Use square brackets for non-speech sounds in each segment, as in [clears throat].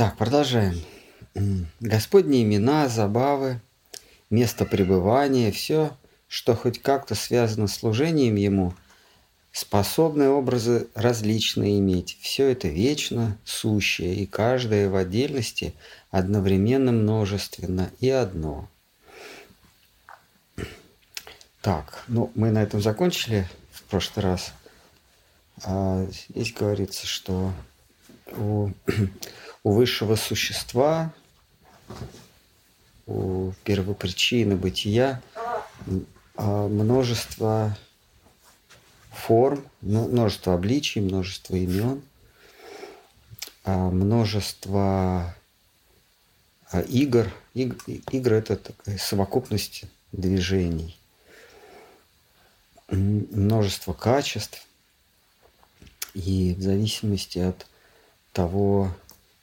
Так, продолжаем. Господни имена, забавы, место пребывания, все, что хоть как-то связано с служением Ему, способны образы различные иметь. Все это вечно сущее, и каждое в отдельности одновременно множественно и одно. Так, ну мы на этом закончили в прошлый раз. А здесь говорится, что у, у высшего существа, у первопричины бытия а, множество форм, множество обличий, множество имен, а, множество а, игр. Игры – это такая совокупность движений, множество качеств. И в зависимости от того,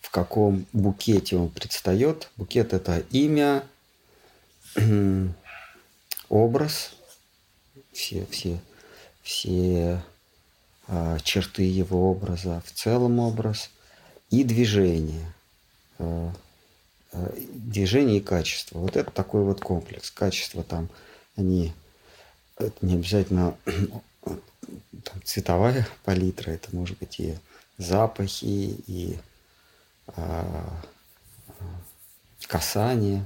в каком букете он предстает. Букет – это имя, [clears throat] образ, все, все, все а, черты его образа, в целом образ и движение. А, а, движение и качество. Вот это такой вот комплекс. Качество там, они, это не обязательно [clears throat] там, цветовая палитра, это может быть и запахи, и а, касание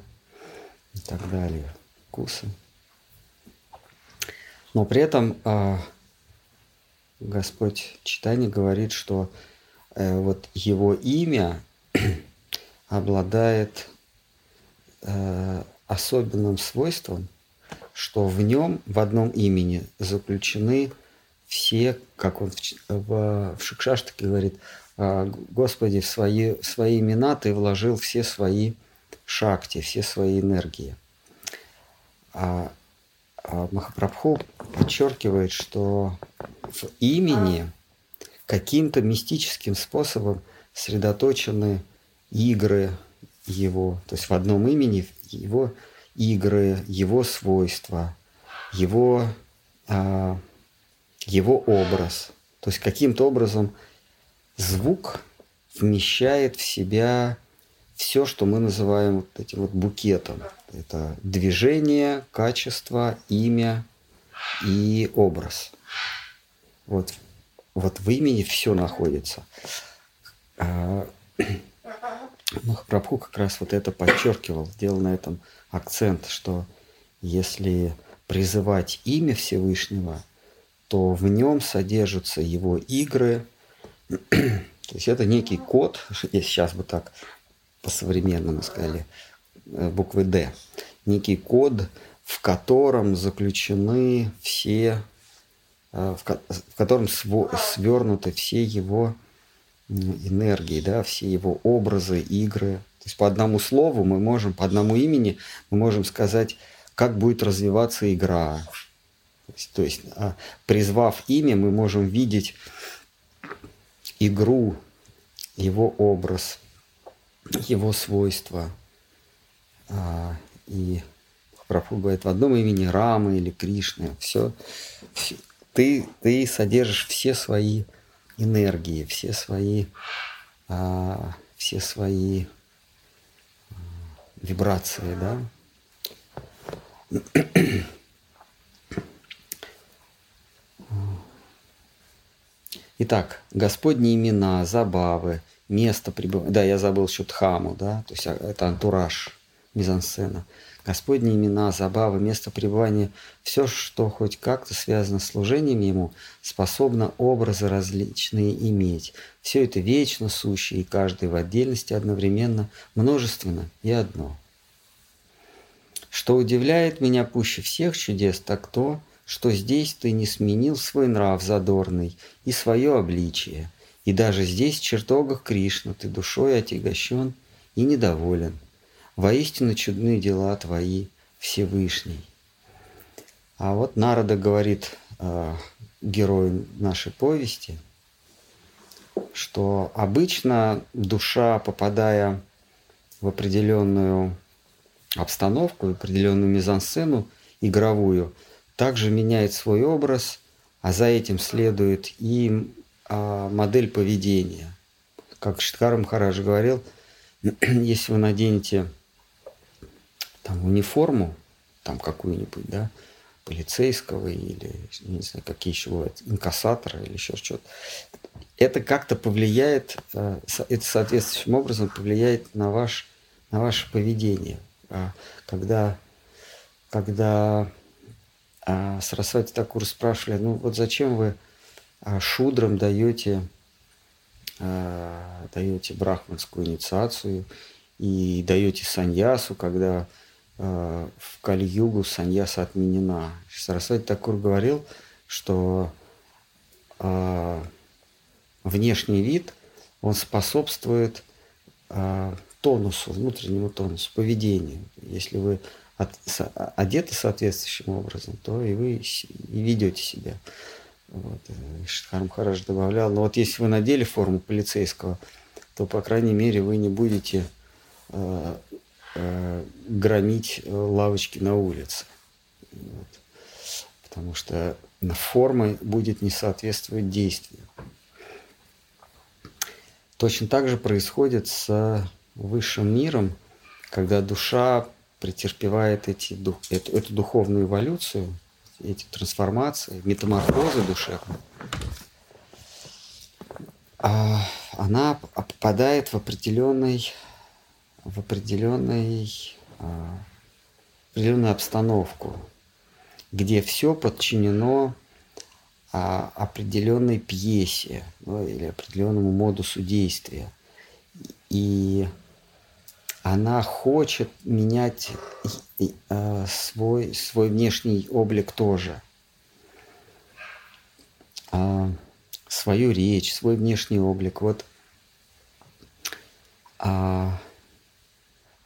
и так далее, вкусы. Но при этом а, Господь читание говорит, что э, вот его имя [clears throat] обладает э, особенным свойством, что в нем, в одном имени заключены все, как он в, в, в Шикшаштаке говорит, «А, Господи, в свои, в свои имена Ты вложил все свои шакти, все свои энергии. А, а Махапрабху подчеркивает, что в имени каким-то мистическим способом сосредоточены игры его, то есть в одном имени его игры, его свойства, его а, его образ. То есть каким-то образом звук вмещает в себя все, что мы называем вот этим вот букетом. Это движение, качество, имя и образ. Вот, вот в имени все находится. Махапрабху как раз вот это подчеркивал, сделал на этом акцент, что если призывать имя Всевышнего – то в нем содержатся его игры. То есть это некий код, если сейчас бы так по-современному сказали, э, буквы «Д». Некий код, в котором заключены все, э, в котором свернуты все его энергии, да, все его образы, игры. То есть по одному слову мы можем, по одному имени мы можем сказать, как будет развиваться игра, то есть, а, призвав имя, мы можем видеть игру, его образ, его свойства. А, и Прабху говорит, в одном имени Рамы или Кришны, все, все ты, ты содержишь все свои энергии, все свои, а, все свои вибрации, да. Итак, Господни имена, забавы, место пребывания. Да, я забыл еще Тхаму, да, то есть а, это антураж, мизансцена. Господни имена, забавы, место пребывания, все, что хоть как-то связано с служением Ему, способно образы различные иметь. Все это вечно сущее, и каждый в отдельности одновременно множественно и одно. Что удивляет меня пуще всех чудес, так то, что здесь ты не сменил свой нрав задорный и свое обличие, и даже здесь, в чертогах Кришна, ты душой отягощен и недоволен. Воистину чудные дела твои, Всевышний. А вот Народа говорит э, герою нашей повести, что обычно душа, попадая в определенную обстановку, в определенную мизансцену игровую – также меняет свой образ, а за этим следует и а, модель поведения. Как Штхар Махарадж говорил, [clears throat] если вы наденете там униформу, там какую-нибудь, да, полицейского или, не знаю, какие еще бывают, инкассатора или еще что-то, это как-то повлияет, э, это соответствующим образом повлияет на, ваш, на ваше поведение. А когда, когда а, Сарасвати Такур спрашивали, ну вот зачем вы а, шудрам даете, даете брахманскую инициацию и даете саньясу, когда в Кали-югу саньяса отменена. Сарасвати Такур говорил, что внешний вид, он способствует тонусу, внутреннему тонусу, поведению. Если вы от, со, одеты соответствующим образом, то и вы и ведете себя. Вот. Э, Шидхар Махарадж добавлял, но вот если вы надели форму полицейского, то, по крайней мере, вы не будете э, э, громить лавочки на улице. Вот. Потому что форма будет не соответствовать действию. Точно так же происходит с высшим миром, когда душа претерпевает эти, эту, эту духовную эволюцию, эти трансформации, метаморфозы душевные, а она попадает в определенный, в определенный, а, определенную обстановку, где все подчинено а, определенной пьесе ну, или определенному модусу действия. И она хочет менять а, свой, свой внешний облик тоже. А, свою речь, свой внешний облик. Вот а,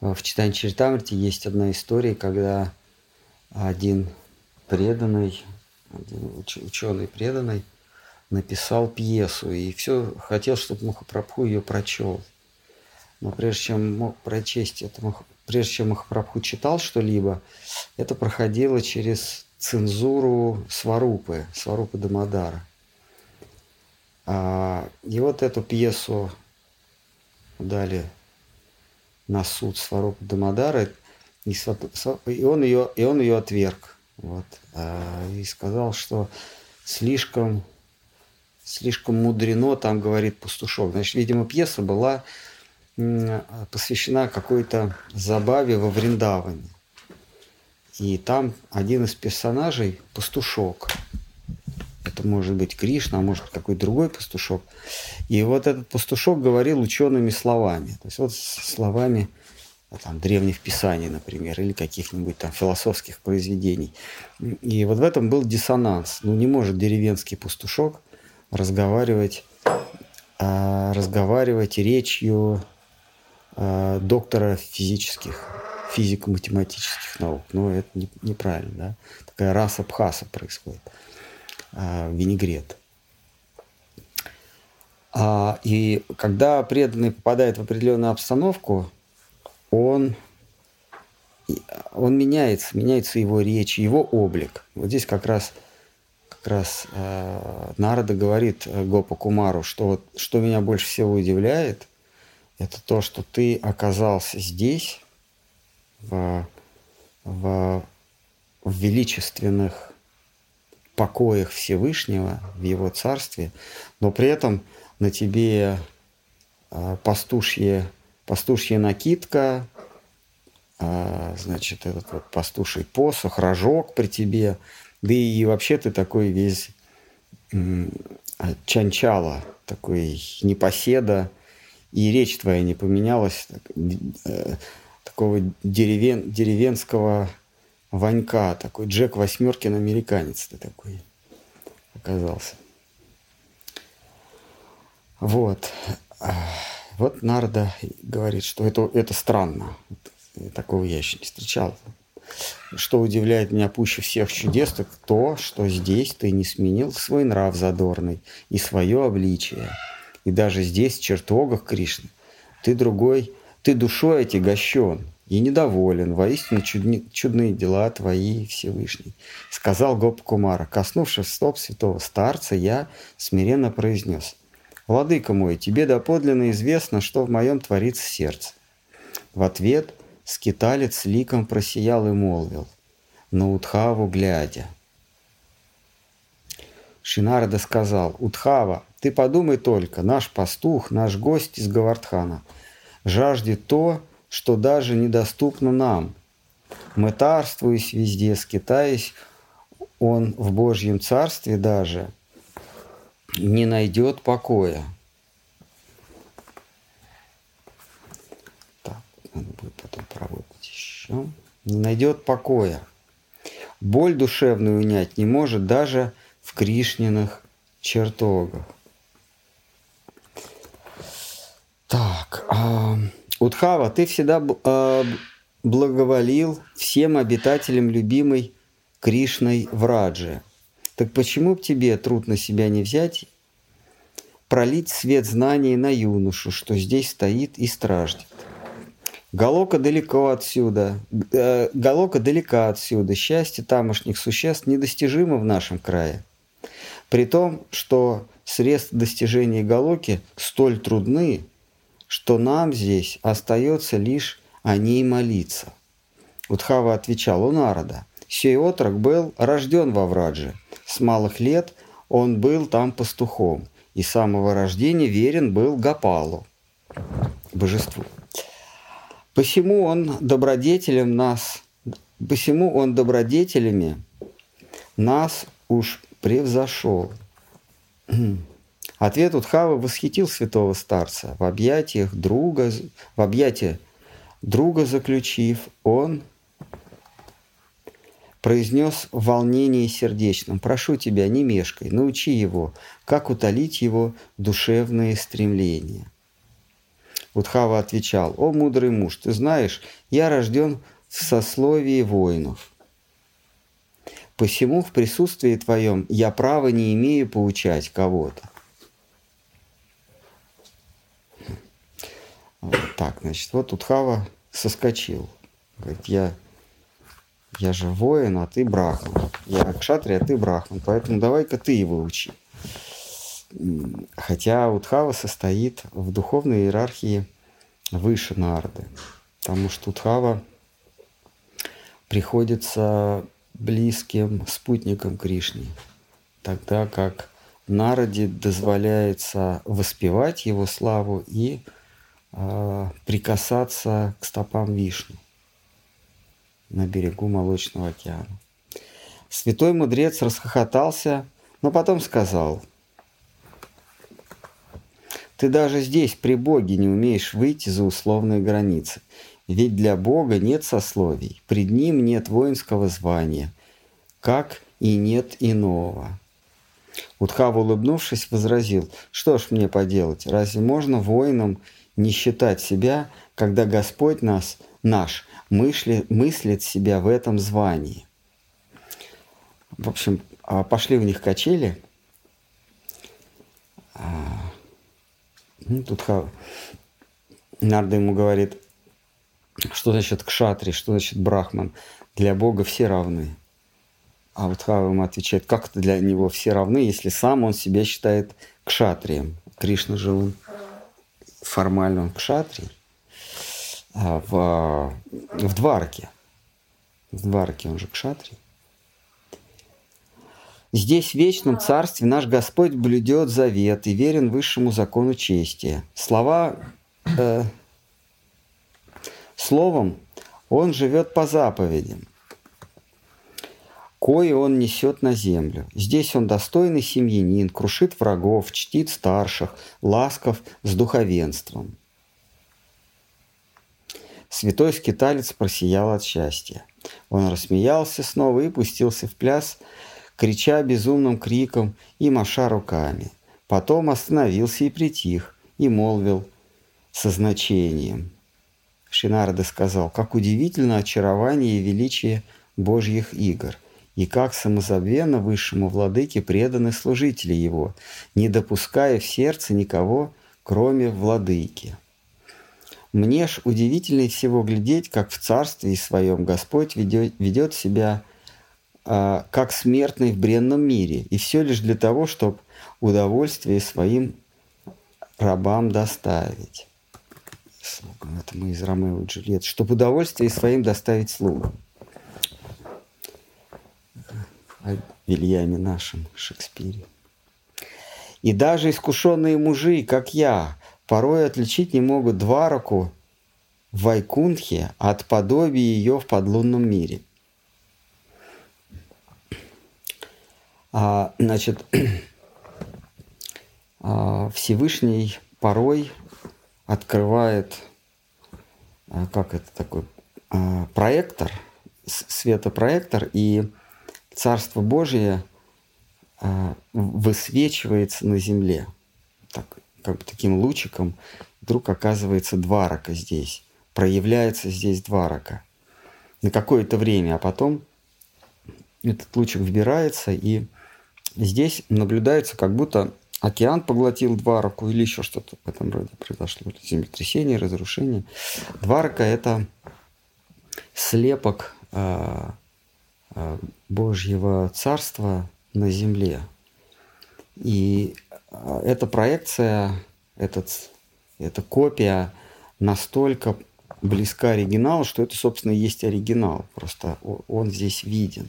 в читании Чаритамрити есть одна история, когда один преданный ученый преданный, написал пьесу и все хотел, чтобы Махапрабху ее прочел. Но прежде чем мог прочесть это, прежде чем Махапрабху читал что-либо, это проходило через цензуру Сварупы, Сварупы Дамадара. А, и вот эту пьесу дали на суд Сварупы Дамадара, и он ее, и он ее отверг. Вот. А, и сказал, что слишком, слишком мудрено, там говорит пастушок. Значит, видимо, пьеса была посвящена какой-то забаве во Вриндаване. И там один из персонажей – пастушок. Это может быть Кришна, а может какой-то другой пастушок. И вот этот пастушок говорил учеными словами. То есть вот словами – там, древних писаний, например, или каких-нибудь там философских произведений. И вот в этом был диссонанс. Ну, не может деревенский пастушок разговаривать, а, разговаривать речью доктора физических, физико-математических наук. Ну, это не, неправильно, да? Такая раса пхаса происходит. А, винегрет. А, и когда преданный попадает в определенную обстановку, он, он меняется, меняется его речь, его облик. Вот здесь как раз, как раз э, Нарада говорит э, Гопа Кумару, что, вот, что меня больше всего удивляет, это то, что ты оказался здесь, в, в, в величественных покоях Всевышнего, в Его Царстве, но при этом на тебе э, пастушье пастушья накидка, а, значит, этот вот пастуший посох, рожок при тебе, да и вообще ты такой весь а, чанчала, такой непоседа, и речь твоя не поменялась, так, э, такого деревен, деревенского Ванька, такой Джек Восьмеркин американец ты такой оказался. Вот. Вот Нарда говорит, что это, это странно. Такого я еще не встречал. Что удивляет меня пуще всех чудес, так то, что здесь ты не сменил свой нрав задорный и свое обличие. И даже здесь, в чертогах Кришны, ты другой, ты душой отягощен и недоволен. Воистину чудни, чудные дела твои, Всевышний. Сказал Гоп Кумара, коснувшись стоп святого старца, я смиренно произнес – Владыка мой, тебе доподлинно известно, что в моем творится сердце. В ответ скиталец ликом просиял и молвил, на Утхаву глядя. Шинарда сказал, «Утхава, ты подумай только, наш пастух, наш гость из Гавардхана жаждет то, что даже недоступно нам. Мы тарствуясь везде, скитаясь, он в Божьем Царстве даже не найдет покоя». Так, надо будет потом поработать еще. Не найдет покоя. Боль душевную унять не может даже Кришниных чертогах. Так, э, Удхава, ты всегда э, благоволил всем обитателям любимой Кришной Враджи. Так почему б тебе труд на себя не взять, пролить свет знаний на юношу, что здесь стоит и страждет? Галока далеко отсюда, э, Галока далека отсюда, счастье тамошних существ недостижимо в нашем крае. При том, что средства достижения Галоки столь трудны, что нам здесь остается лишь о ней молиться. Удхава отвечал у народа. Сей отрок был рожден во Врадже. С малых лет он был там пастухом, и с самого рождения верен был Гапалу, божеству. Посему он добродетелем нас, посему он добродетелями нас уж превзошел. Ответ Утхавы восхитил святого старца. В объятиях друга, в объятия друга заключив, он произнес в сердечном, «Прошу тебя, не мешкай, научи его, как утолить его душевные стремления». Удхава отвечал, «О, мудрый муж, ты знаешь, я рожден в сословии воинов. Посему в присутствии твоем я права не имею поучать кого-то». Так, значит, вот Удхава соскочил. Говорит, я, я же воин, а ты брахман. Я кшатри, а ты брахман, поэтому давай-ка ты его учи. Хотя Удхава состоит в духовной иерархии выше Нарды. Потому что Удхава приходится близким спутником Кришны. Тогда как Нараде дозволяется воспевать его славу и э, прикасаться к стопам Вишны на берегу Молочного океана. Святой мудрец расхохотался, но потом сказал – ты даже здесь, при Боге, не умеешь выйти за условные границы. Ведь для Бога нет сословий, пред Ним нет воинского звания, как и нет иного. Удхав, улыбнувшись, возразил, что ж мне поделать, разве можно воином не считать себя, когда Господь нас, наш, мысли, мыслит себя в этом звании? В общем, а пошли в них качели, а, ну, тут. Нарда ему говорит, что значит кшатри, что значит брахман. Для Бога все равны. А вот Хава ему отвечает, как это для него все равны, если сам он себя считает кшатрием. Кришна же он формально он кшатрий. А в, в Дварке. В Дварке он же кшатрий. Здесь, в вечном царстве, наш Господь блюдет завет и верен высшему закону чести. Слова, э, словом, он живет по заповедям, кое он несет на землю. Здесь он достойный семьянин, крушит врагов, чтит старших, ласков с духовенством. Святой скиталец просиял от счастья. Он рассмеялся снова и пустился в пляс – крича безумным криком и маша руками. Потом остановился и притих, и молвил со значением. Шинарда сказал, как удивительно очарование и величие Божьих игр, и как самозабвенно высшему владыке преданы служители его, не допуская в сердце никого, кроме владыки. Мне ж удивительнее всего глядеть, как в царстве своем Господь ведет, ведет себя а, как смертный в бренном мире, и все лишь для того, чтобы удовольствие своим рабам доставить. Это мы из Ромео и Джульетты. Чтоб удовольствие своим доставить слугам. О Вильяме нашем Шекспире. И даже искушенные мужи, как я, порой отличить не могут два руку в Вайкунтхе от подобия ее в подлунном мире. А, значит, [clears throat] а, Всевышний порой открывает, а, как это такой, а, проектор, светопроектор, и Царство Божие а, высвечивается на земле. Так, как бы таким лучиком вдруг оказывается два рака здесь. Проявляется здесь два рака. На какое-то время, а потом этот лучик вбирается, и здесь наблюдается, как будто океан поглотил Двараку или еще что-то в этом роде произошло. Землетрясение, разрушение. Дварака – это слепок э, э, Божьего Царства на земле. И э, эта проекция, этот, эта копия настолько близка оригиналу, что это, собственно, и есть оригинал. Просто он здесь виден.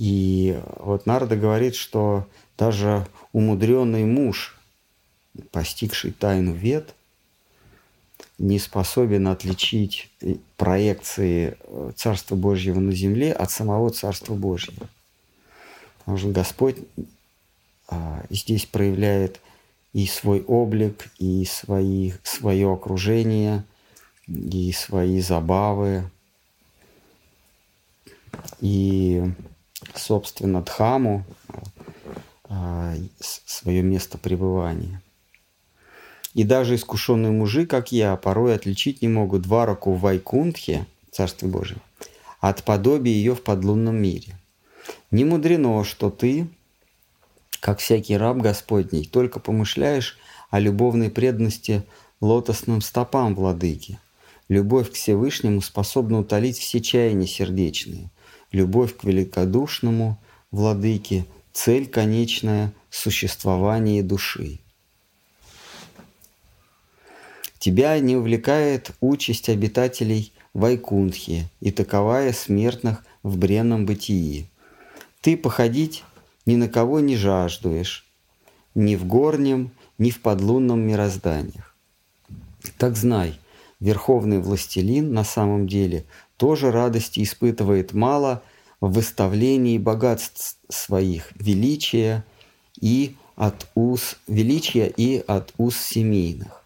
И вот Нарда говорит, что даже умудренный муж, постигший тайну вет, не способен отличить проекции э, Царства Божьего на земле от самого Царства Божьего. Потому что Господь а, здесь проявляет и свой облик, и свои, свое окружение, и свои забавы, и собственно, Дхаму, а, свое место пребывания. И даже искушенные мужи, как я, порой отличить не могут Двараку в Вайкунтхе, Царстве Божьем, от подобия ее в подлунном мире. Не мудрено, что ты, как всякий раб Господний, только помышляешь о любовной преданности лотосным стопам владыки. Любовь к Всевышнему способна утолить все чаяния сердечные – любовь к великодушному владыке, цель конечная – существование души. Тебя не увлекает участь обитателей Вайкунтхи и таковая смертных в бренном бытии. Ты походить ни на кого не жаждуешь, ни в горнем, ни в подлунном мирозданиях. Так знай, верховный властелин на самом деле тоже радости испытывает мало в выставлении богатств своих, величия и от уз, величия и от уз семейных.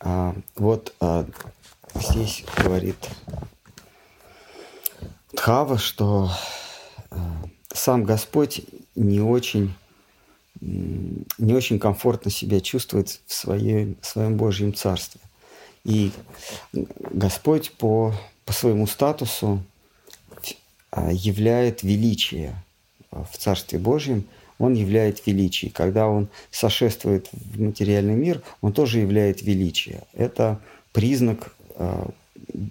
А, вот а, здесь говорит Тхава, что а, сам Господь не очень не очень комфортно себя чувствует в своем, в своем Божьем Царстве. И Господь по по своему статусу а, являет величие в Царстве Божьем, он являет величие. Когда он сошествует в материальный мир, он тоже являет величие. Это признак а,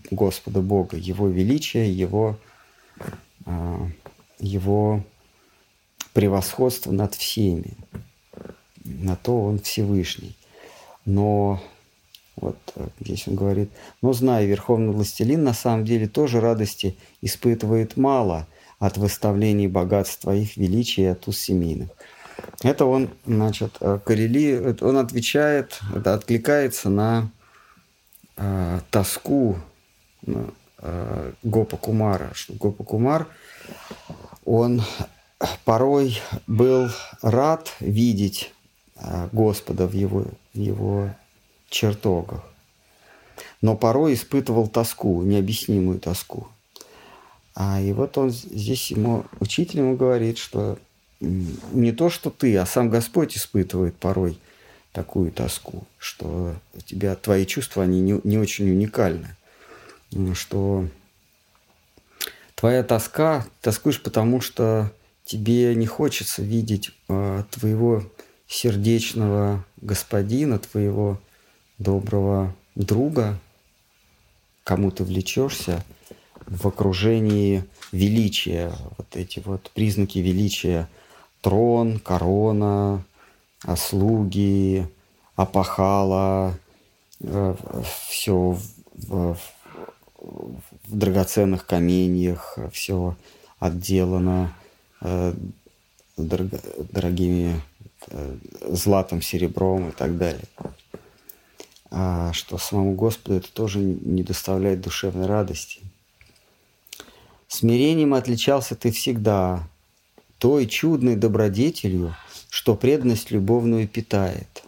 Господа Бога, Его величия, Его, а, его превосходство над всеми. На то Он Всевышний. Но вот э, здесь он говорит, но зная, верховный властелин на самом деле тоже радости испытывает мало от выставлений богатств твоих, величия от уз семейных. Это он, значит, э, коррели, он отвечает, это откликается на э, тоску э, Гопа Кумара, что Гопа Кумар, он порой был рад видеть э, Господа в его, в его чертогах. Но порой испытывал тоску, необъяснимую тоску. А и вот он здесь ему, учитель ему говорит, что не то, что ты, а сам Господь испытывает порой такую тоску, что у тебя твои чувства, они не, не очень уникальны. Что твоя тоска, тоскуешь потому, что тебе не хочется видеть э, твоего сердечного господина, твоего доброго друга, кому ты влечешься, в окружении величия, вот эти вот признаки величия, трон, корона, слуги, опахало, э, все в, в, в драгоценных каменьях, все отделано э, дорого, дорогими э, златом, серебром и так далее. А что самому Господу это тоже не доставляет душевной радости. Смирением отличался ты всегда, той чудной добродетелью, что преданность любовную питает.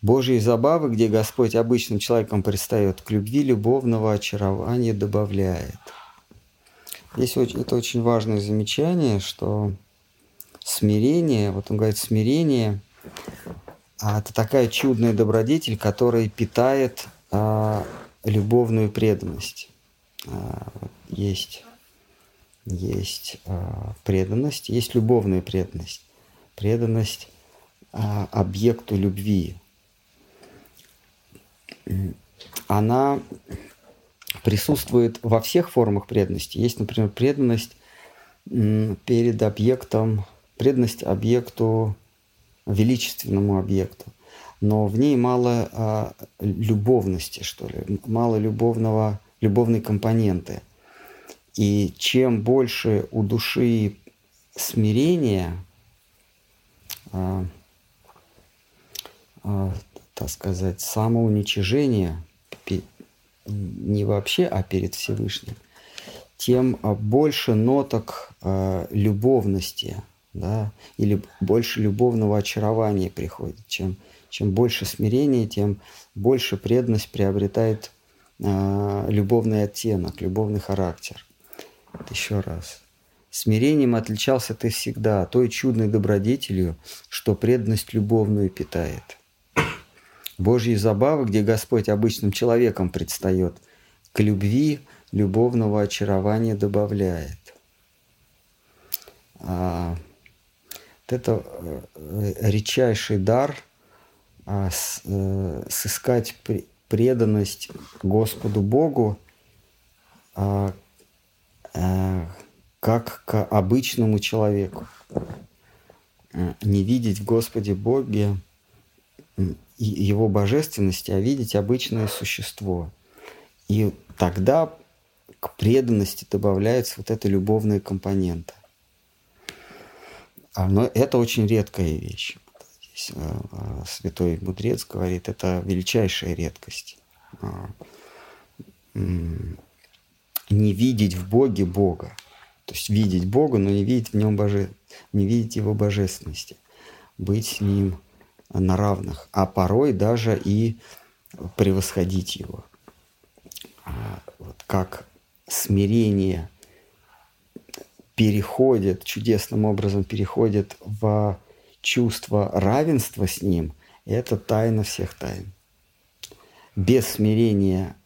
Божьи забавы, где Господь обычным человеком предстает, к любви любовного очарования добавляет. Здесь это очень важное замечание, что смирение, вот он говорит, смирение это такая чудная добродетель, которая питает а, любовную преданность. А, есть есть а, преданность, есть любовная преданность. Преданность а, объекту любви. Она присутствует во всех формах преданности. Есть, например, преданность перед объектом, преданность объекту, величественному объекту. Но в ней мало а, любовности, что ли, мало любовного, любовной компоненты – и чем больше у души смирения, а, а, так сказать, самоуничижения, не вообще, а перед Всевышним, тем больше ноток а, любовности, да, или больше любовного очарования приходит. Чем, чем больше смирения, тем больше преданность приобретает а, любовный оттенок, любовный характер. Еще раз. Смирением отличался ты всегда, той чудной добродетелью, что преданность любовную питает. Божьи забавы, где Господь обычным человеком предстает, к любви любовного очарования добавляет. А, это э, редчайший дар а, с, а, сыскать преданность Господу Богу, а, Э, как к обычному человеку. Э, не видеть в Господе Боге его божественности, а видеть обычное существо. И тогда к преданности добавляется вот эта любовная компонента. А, но это очень редкая вещь. Здесь э, святой мудрец говорит, это величайшая редкость а, не видеть в Боге Бога. То есть видеть Бога, но не видеть в нем боже... не видеть его божественности. Быть с ним на равных, а порой даже и превосходить его. А вот как смирение переходит, чудесным образом переходит в чувство равенства с ним, это тайна всех тайн. Без смирения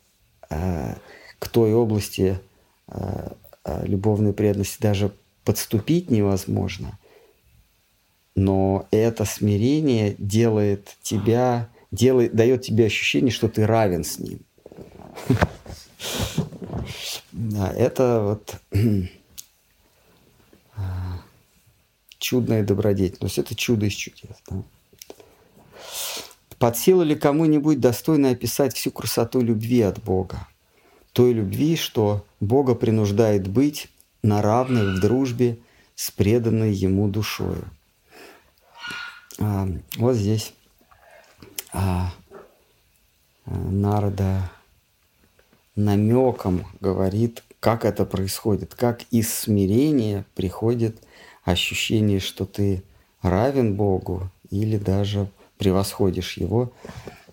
э, к той области э, э, любовной преданности даже подступить невозможно. Но это смирение делает тебя, делает, дает тебе ощущение, что ты равен с ним. [laughs] Да, это вот [clears throat] чудная добродетельность. Это чудо из чудес. Да? Под силу ли кому-нибудь достойно описать всю красоту любви от Бога? той любви, что Бога принуждает быть на равных в дружбе с преданной Ему душою. А, вот здесь а, Нарда намеком говорит, как это происходит, как из смирения приходит ощущение, что ты равен Богу или даже превосходишь Его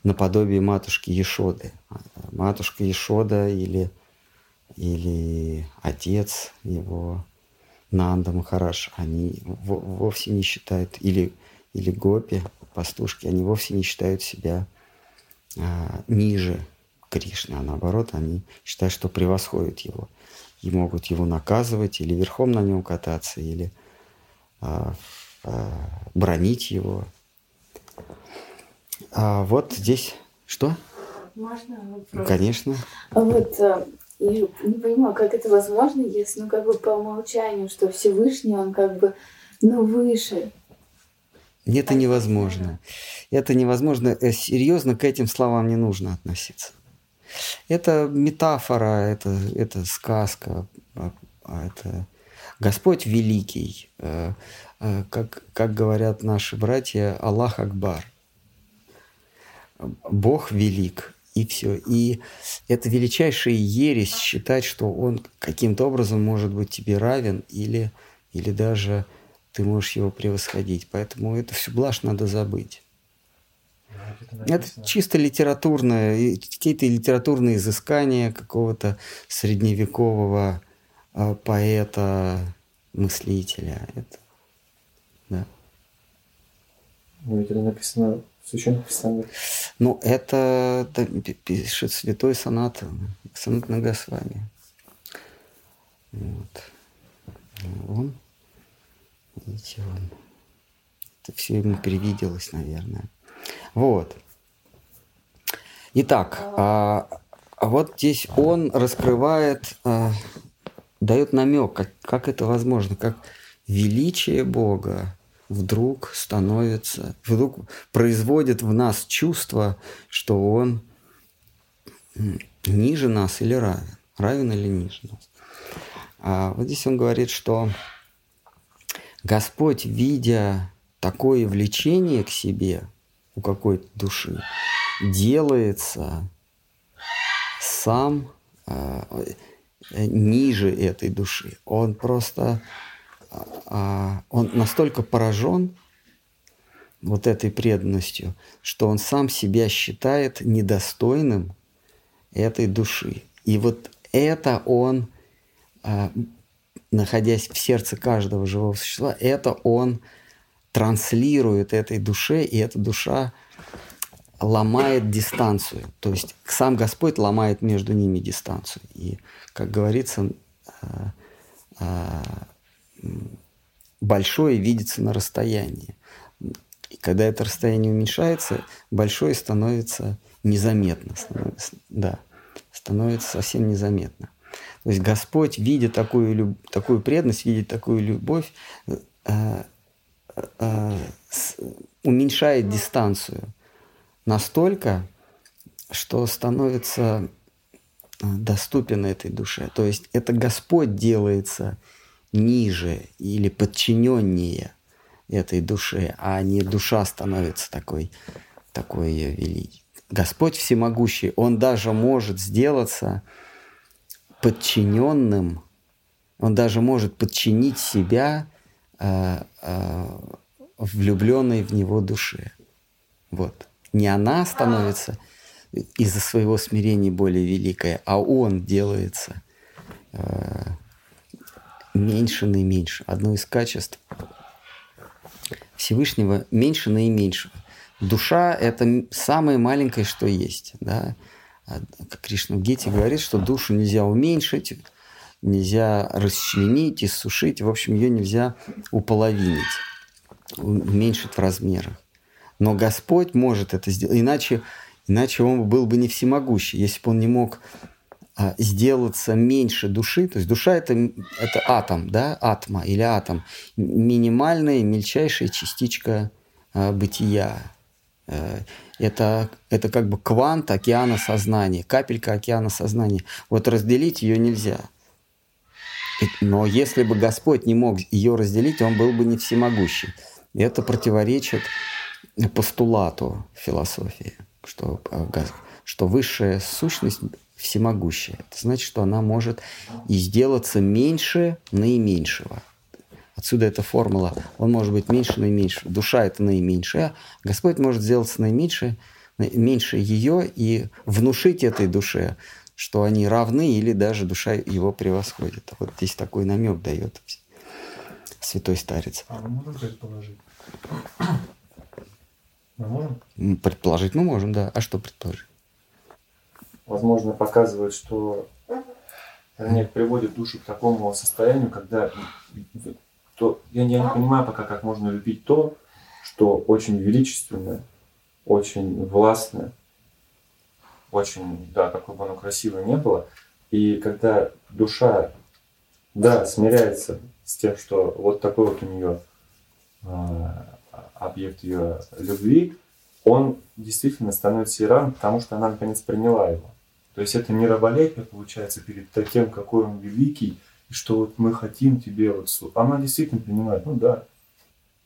наподобие матушки Ешоды – матушка Ешода или, или отец его, Нанда Махараш, они вовсе не считают, или, или гопи, пастушки, они вовсе не считают себя а, ниже Кришны, а наоборот, они считают, что превосходят его. И могут его наказывать, или верхом на нем кататься, или а, а, бронить его. А вот здесь что? Можно вопрос? Конечно. А вот э, я не понимаю, как это возможно, если, ну, как бы по умолчанию, что Всевышний, он как бы, ну, выше. Это невозможно. Это невозможно. Серьезно к этим словам не нужно относиться. Это метафора, это, это сказка, а, а это Господь великий, э, э, как, как говорят наши братья, Аллах Акбар. Бог велик, и все. И это величайшая ересь считать, что Он каким-то образом может быть тебе равен или, или даже ты можешь его превосходить. Поэтому это все блажь надо забыть. Это чисто литературное, какие-то литературные изыскания какого-то средневекового поэта, мыслителя. Это, да. Ну, это написано в Священном Писании. Ну, это, это пишет святой сонат, сонат на Госвами. Вот. Он, видите, он. Это все ему привиделось, наверное. Вот. Итак, а, а вот здесь он раскрывает, а, дает намек, как, как это возможно, как величие Бога вдруг становится, вдруг производит в нас чувство, что Он ниже нас или равен, равен или ниже нас. А вот здесь он говорит, что Господь, видя такое влечение к себе, у какой-то души делается сам э, ниже этой души. Он просто, э, он настолько поражен вот этой преданностью, что он сам себя считает недостойным этой души. И вот это он, э, находясь в сердце каждого живого существа, это он транслирует этой душе, и эта душа ломает дистанцию. То есть сам Господь ломает между ними дистанцию. И, как говорится, э, э, большое видится на расстоянии. И когда это расстояние уменьшается, большое становится незаметно. Становится, да, становится совсем незаметно. То есть Господь, видя такую, такую преданность, видя такую любовь, э, уменьшает дистанцию настолько, что становится э, доступен этой душе. То есть это Господь делается ниже или подчиненнее этой душе, а не душа становится такой, такой великий. Господь всемогущий, Он даже может сделаться подчиненным, Он даже может подчинить себя э, э, влюбленной в него душе. Вот. Не она становится из-за своего смирения более великая, а он делается э, меньше наименьше. Одно из качеств Всевышнего меньше наименьшего. Душа – это самое маленькое, что есть. Да? А, Кришна в Гите говорит, что душу нельзя уменьшить, нельзя расчленить, иссушить. В общем, ее нельзя уполовинить, уменьшить в размерах. Но Господь может это сделать. Иначе, иначе он был бы не всемогущий. Если бы он не мог а, сделаться меньше души, то есть душа это, это атом, да, атма или атом, минимальная, мельчайшая частичка а, бытия. Э, это, это как бы квант океана сознания, капелька океана сознания. Вот разделить ее нельзя. Но если бы Господь не мог ее разделить, он был бы не всемогущий. Это противоречит постулату философии, что, э, что высшая сущность всемогущая. Это значит, что она может и сделаться меньше наименьшего. Отсюда эта формула. Он может быть меньше наименьшего. Душа – это наименьшая. Господь может сделаться наименьше, меньше ее и внушить этой душе, что они равны или даже душа его превосходит. Вот здесь такой намек дает святой старец. А мы можем предположить? Мы можем? Предположить мы можем, да. А что предположить? Возможно, показывает, что они приводит душу к такому состоянию, когда то, я, я не понимаю пока, как можно любить то, что очень величественное, очень властное, очень, да, какое бы оно красивое не было. И когда душа, да, смиряется с тем, что вот такой вот у нее а, объект ее любви, он действительно становится Иран, потому что она наконец приняла его. То есть это не раболепие получается перед тем, какой он великий, и что вот мы хотим тебе вот... Она действительно принимает, ну да.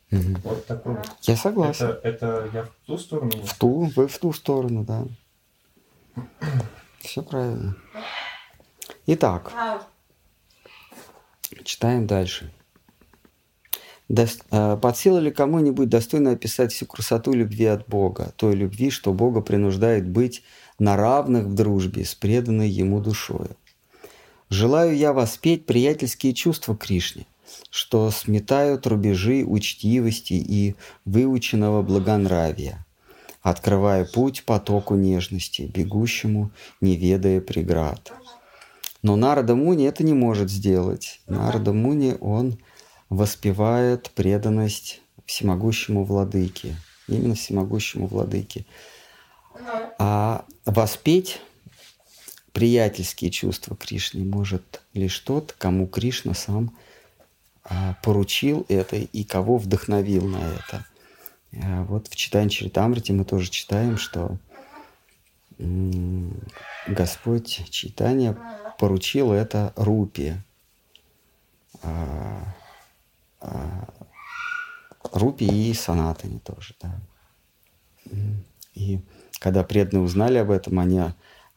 Мгм. Вот такой вот. Я согласен. Это, это я в ту сторону? В ту, вы в ту сторону, да. Все правильно. Итак, читаем дальше. Э, Под силу ли кому-нибудь достойно описать всю красоту любви от Бога, той любви, что Бога принуждает быть на равных в дружбе с преданной Ему душою? Желаю я воспеть приятельские чувства Кришне, что сметают рубежи учтивости и выученного благонравия, открывая путь потоку нежности, бегущему, не ведая преград. Но Нарада Муни это не может сделать. Нарада Муни, он воспевает преданность всемогущему владыке, именно всемогущему владыке. А воспеть приятельские чувства Кришне может лишь тот, кому Кришна сам а, поручил это и кого вдохновил на это. А, Вот в читании Чаритамрити мы тоже читаем, что Господь Читания поручил это Рупе. А, Рупе и Санатане тоже, да. И когда преданные узнали об этом, они,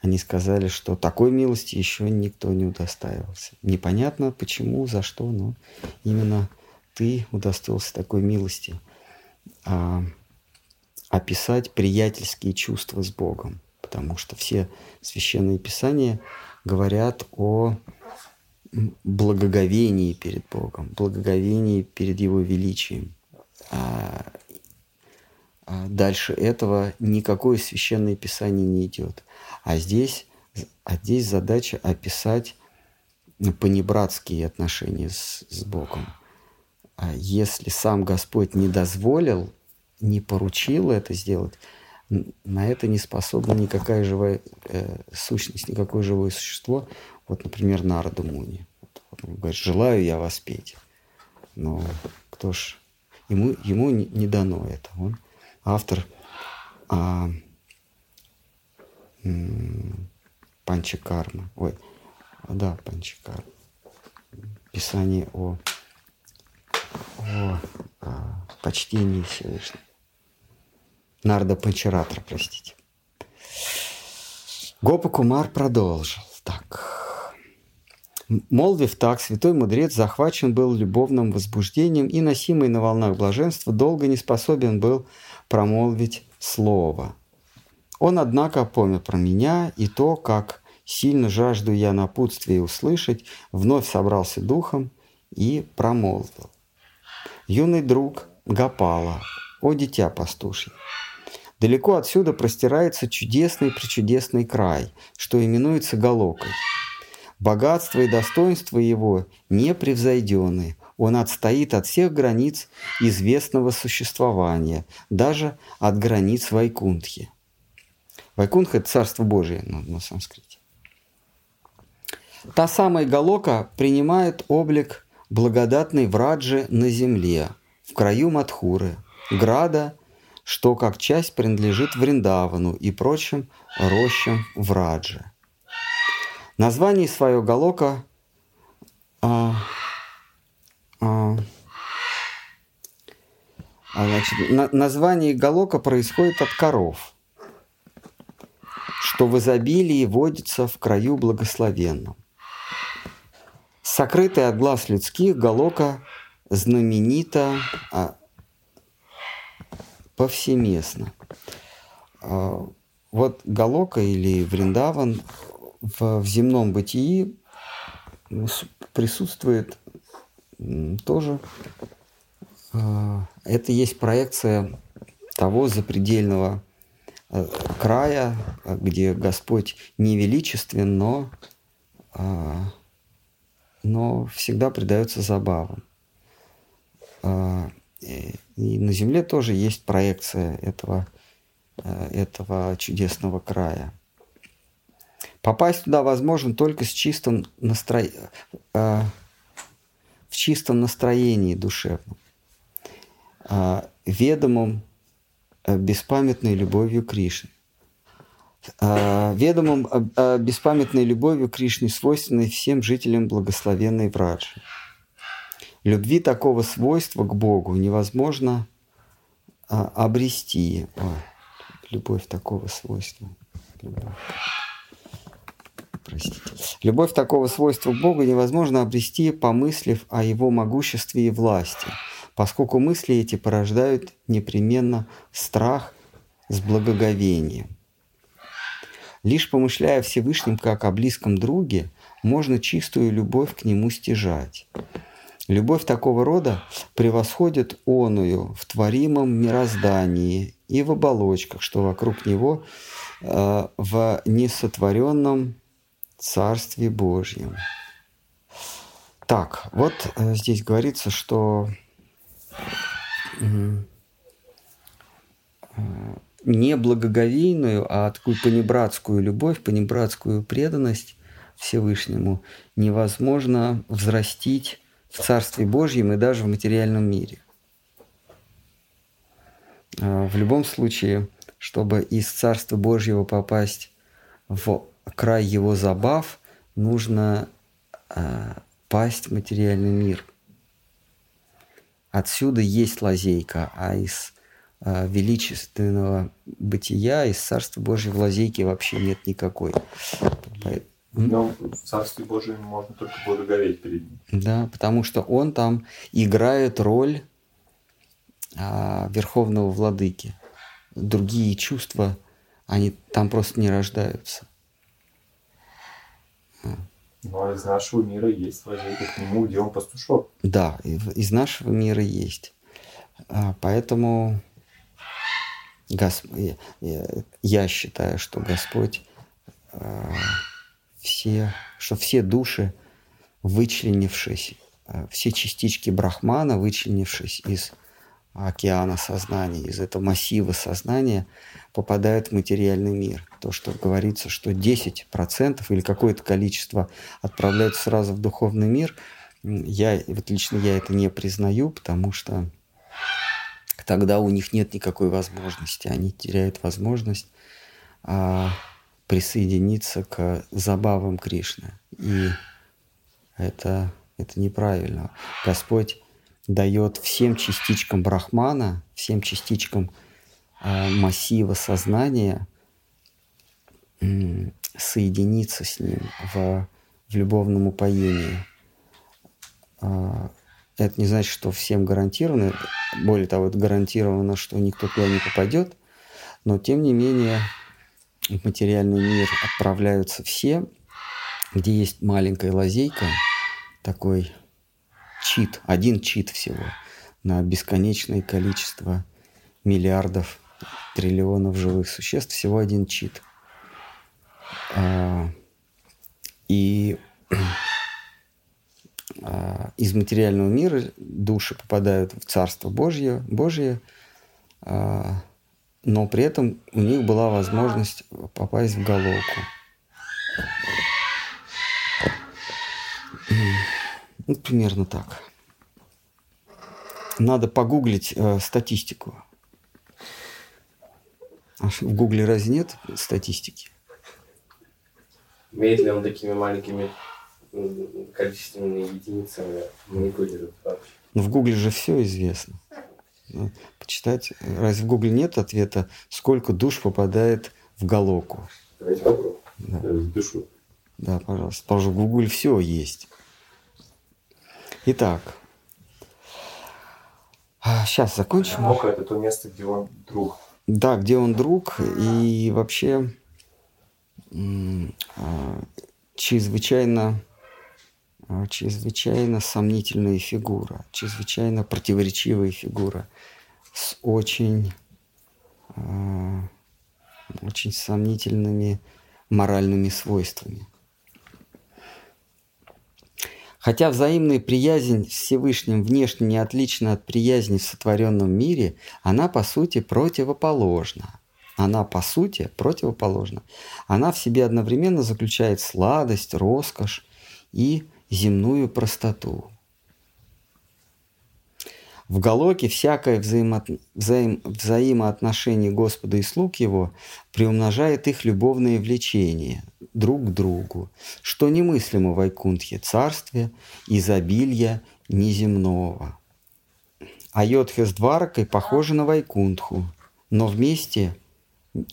они сказали, что такой милости еще никто не удостаивался. Непонятно почему, за что, но именно ты удостоился такой милости а, описать приятельские чувства с Богом, потому что все священные писания говорят о благоговении перед Богом, благоговении перед Его величием. А, а дальше этого никакое священное писание не идет. А здесь, а здесь задача описать понебратские отношения с, с Богом. А если сам Господь не дозволил, не поручил это сделать, на это не способна никакая живая э, сущность, никакое живое существо. Вот, например, Нарада Муни. Вот, он говорит, желаю я вас петь. Но кто ж... Ему, ему не, не дано это. Он автор а, Панчакарма. Ой, да, Панчакарма. Писание о, о а, почтении Всевышнего. Нарда Панчаратра, простите. Гопа Кумар продолжил. Так. Молвив так, святой мудрец захвачен был любовным возбуждением и, носимый на волнах блаженства, долго не способен был промолвить слово. Он, однако, помнил про меня и то, как сильно жажду я напутствия услышать, вновь собрался духом и промолвил. Юный друг Гапала, о дитя пастушье, далеко отсюда простирается чудесный-пречудесный край, что именуется Галокой. Богатство и достоинство его непревзойденны. Он отстоит от всех границ известного существования, даже от границ Вайкунтхи. Вайкунтха – это Царство Божие на, на санскрите. Та самая Галока принимает облик благодатной Враджи на земле, в краю Мадхуры, града, что как часть принадлежит Вриндавану и прочим рощам Враджи. Название свое Галока а, а, а, значит, на- название Галока происходит от коров, что в изобилии водится в краю благословенном. Сокрытая от глаз людских, Галока знаменита а, повсеместно. А, вот Галока или Вриндаван в, в земном бытии присутствует тоже. а, Это есть проекция того запредельного э, края, э, где Господь не величествен, но, а, но всегда предается забавам. А, И и на Земле тоже есть проекция этого, э, этого чудесного края. Попасть туда возможно только с чистым настро... э, в чистом настроении душевном. А, ведомым э, беспамятной любовью Кришны. Э, ведомым э, э, беспамятной любовью Кришны, свойственной всем жителям благословенной Враджи. Любви такого свойства к Богу невозможно а, обрести. О, любовь такого свойства. Любовь. Простите. Любовь такого свойства к Богу невозможно обрести, помыслив о Его могуществе и власти, поскольку мысли эти порождают непременно страх с благоговением. Лишь помышляя о Всевышнем как о близком друге, можно чистую любовь к Нему стяжать. Любовь такого рода превосходит оную в творимом мироздании и в оболочках, что вокруг него э, в несотворенном Царстве Божьем. Так, вот э, здесь говорится, что э, не благоговейную, а такую понебратскую любовь, понебратскую преданность Всевышнему невозможно взрастить в Царстве Божьем и даже в материальном мире. А, в любом случае, чтобы из Царства Божьего попасть в край его забав, нужно э, пасть в материальный мир. Отсюда есть лазейка, а из э, величественного бытия, из Царства Божьего лазейки вообще нет никакой. Но в Царстве Божьем можно только благоговеть перед ним. Да, потому что он там играет роль а, верховного владыки. Другие чувства, они там просто не рождаются. А из нашего мира есть лазейка к нему, где он пастушок. Да, из нашего мира есть. А, поэтому Госп... я считаю, что Господь а, все, что все души, вычленившись, а, все частички Брахмана, вычленившись из океана сознания, из этого массива сознания, попадают в материальный мир. То, что говорится, что 10% или какое-то количество отправляются сразу в духовный мир, я, вот лично я это не признаю, потому что тогда у них нет никакой возможности. Они теряют возможность а, присоединиться к забавам Кришны. И это, это неправильно. Господь дает всем частичкам Брахмана, всем частичкам э, массива сознания э, соединиться с ним в, в любовном упоении. Э, это не значит, что всем гарантировано, более того, это гарантировано, что никто туда не попадет, но тем не менее в материальный мир отправляются все, где есть маленькая лазейка, такой чит, один чит всего на бесконечное количество миллиардов, триллионов живых существ, всего один чит. А, и [clears throat] а, из материального мира души попадают в Царство Божье, Божье, а, но при этом у них была возможность попасть в головку. Ну, примерно так. Надо погуглить э, статистику. А в Гугле разве нет статистики? Имеет ли он такими маленькими количественными единицами манипулирует вообще? Ну, в Гугле же все известно. Ну, почитать. Разве в Гугле нет ответа, сколько душ попадает в головку? Давайте попробуем. Да. Душу. Да, пожалуйста. Потому что в Гугле все есть. Итак, сейчас а, закончим. Мока – это то место, где он друг. Да, где он друг, и вообще а, чрезвычайно, а, чрезвычайно сомнительная фигура, чрезвычайно противоречивая фигура с очень, очень сомнительными моральными свойствами. Хотя взаимная приязнь Всевышним внешне не отлична от приязни в сотворенном мире, она по сути противоположна. Она по сути противоположна. Она в себе одновременно заключает сладость, роскошь и земную простоту. В Галоке всякое взаимо... взаим... взаимоотношение Господа и слуг Его приумножает их любовные влечения друг к другу, что немыслимо в Айкунтхе царстве, изобилия неземного. А Йодхе с Дваракой похожи на Вайкунтху, но вместе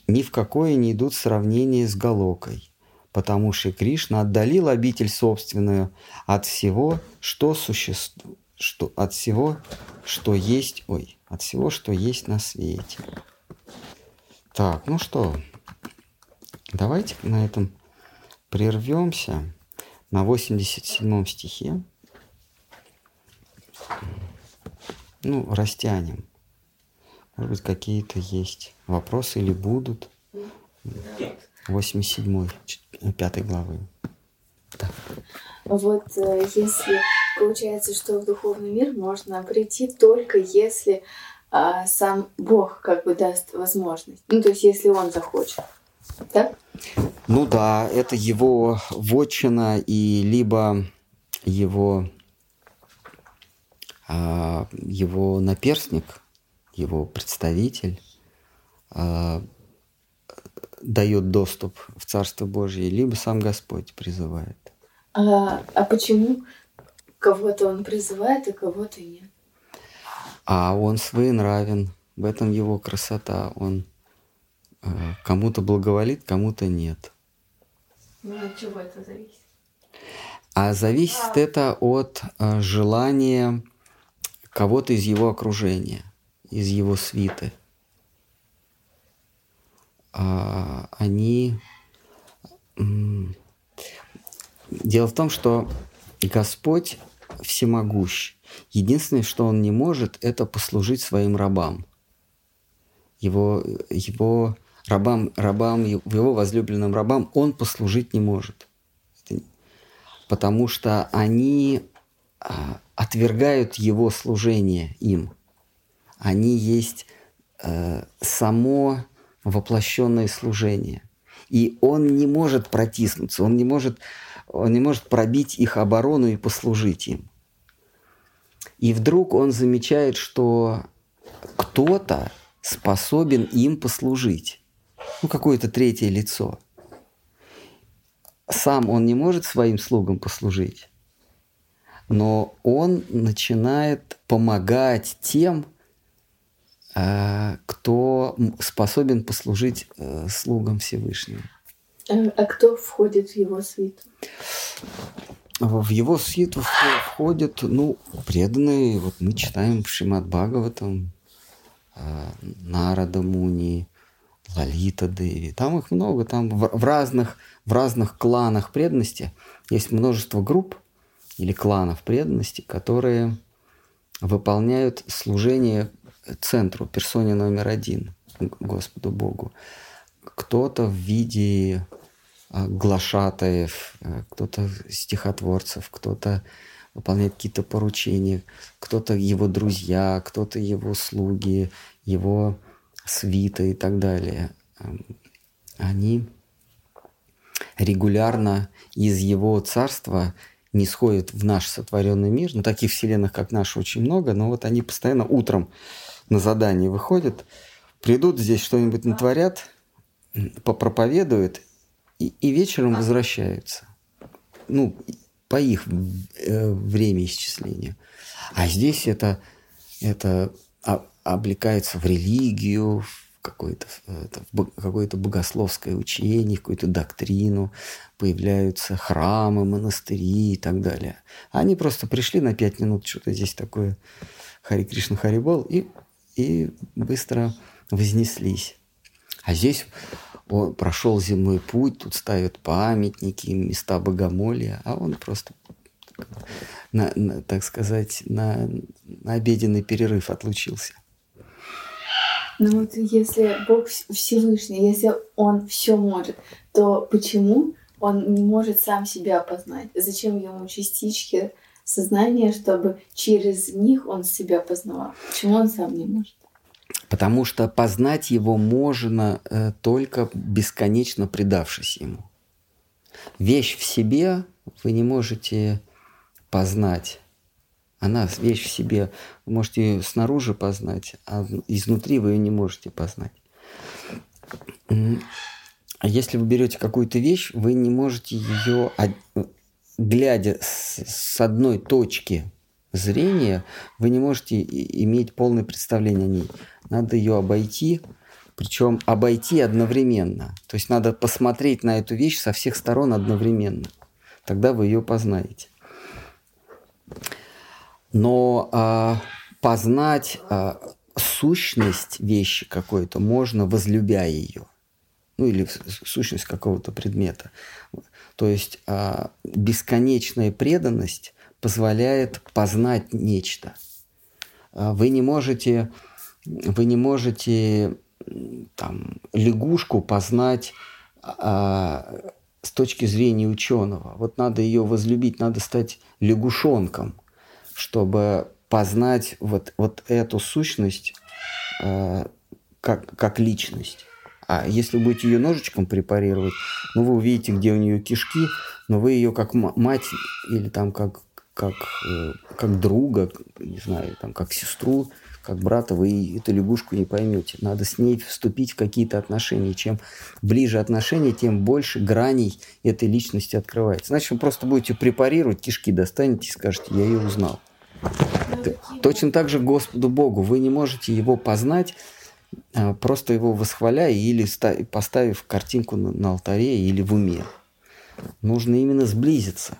ни в какое не идут сравнения с Галокой, потому что Кришна отдалил обитель собственную от всего, что существует что от всего, что есть, ой, от всего, что есть на свете. Так, ну что, давайте на этом прервемся на 87 стихе. Ну, растянем. Может быть, какие-то есть вопросы или будут. 87 5 главы. Да. Вот э, если Получается, что в духовный мир можно прийти только если а, сам Бог как бы даст возможность. Ну, то есть, если Он захочет. Да? Ну да, это его вотчина и либо его, а, его наперстник, его представитель а, дает доступ в Царство Божье, либо сам Господь призывает. А, а почему Кого-то он призывает, а кого-то нет. А он своенравен. В этом его красота. Он кому-то благоволит, кому-то нет. Ну, от чего это зависит? А зависит а. это от э, желания кого-то из его окружения, из его свиты. А, они... Дело в том, что Господь всемогущ. Единственное, что он не может, это послужить своим рабам. Его, его рабам, рабам, его возлюбленным рабам он послужить не может. Потому что они а, отвергают его служение им. Они есть э, само воплощенное служение. И он не может протиснуться, он не может он не может пробить их оборону и послужить им. И вдруг он замечает, что кто-то способен им послужить. Ну, какое-то третье лицо. Сам он не может своим слугам послужить, но он начинает помогать тем, э, кто способен послужить э, слугам Всевышнего. А, а кто входит в его свиту? В его свиту входят, ну, преданные, вот мы читаем в Шимат Бхагаватам, Нарада Муни, Лалита Деви. Там их много, там в, разных, в разных кланах преданности есть множество групп или кланов преданности, которые выполняют служение центру, персоне номер один, Господу Богу. Кто-то в виде а, глашатаев, а, кто-то стихотворцев, кто-то выполняет какие-то поручения, кто-то его друзья, кто-то его слуги, его свита и так далее. Они регулярно из его царства не сходят в наш сотворенный мир. Ну, таких вселенных, как наша, очень много, но вот они постоянно утром на задание выходят, придут здесь что-нибудь натворят, попроповедуют и, и вечером возвращаются. Ну, по их э, время исчисления. А здесь это, это облекается в религию, в какое-то, какое-то богословское учение, какую-то доктрину, появляются храмы, монастыри и так далее. Они просто пришли на пять минут, что-то здесь такое Хари Кришна Харибол, и, и быстро вознеслись. А здесь он прошел земной путь, тут ставят памятники, места богомолия, а он просто, на, на, так сказать, на, на обеденный перерыв отлучился. Ну вот если Бог Всевышний, если Он все может, то почему Он не может сам себя познать? Зачем ему частички сознания, чтобы через них Он себя познавал? Почему Он сам не может? Потому что познать его можно э, только бесконечно предавшись ему. Вещь в себе вы не можете познать Она вещь в себе. Вы можете ее снаружи познать, а изнутри вы ее не можете познать. А если вы берете какую-то вещь, вы не можете ее, глядя с одной точки зрения, вы не можете иметь полное представление о ней. Надо ее обойти, причем обойти одновременно. То есть надо посмотреть на эту вещь со всех сторон одновременно. Тогда вы ее познаете. Но а, познать а, сущность вещи какой-то можно, возлюбя ее. Ну или сущность какого-то предмета. То есть а, бесконечная преданность позволяет познать нечто. А, вы не можете, вы не можете там, лягушку познать а, с точки зрения ученого. Вот надо ее возлюбить, надо стать лягушонком, чтобы познать вот, вот эту сущность э, как, как личность. А если будете ее ножичком препарировать, ну, вы увидите, где у нее кишки, но вы ее как мать или там как, как, э, как друга, не знаю, там, как сестру, как брата, вы эту лягушку не поймете. Надо с ней вступить в какие-то отношения. Чем ближе отношения, тем больше граней этой личности открывается. Значит, вы просто будете препарировать, кишки достанете и скажете, я ее узнал. Точно так же Господу Богу. Вы не можете его познать, а, просто его восхваляя или поставив картинку на алтаре или в уме. Нужно именно сблизиться,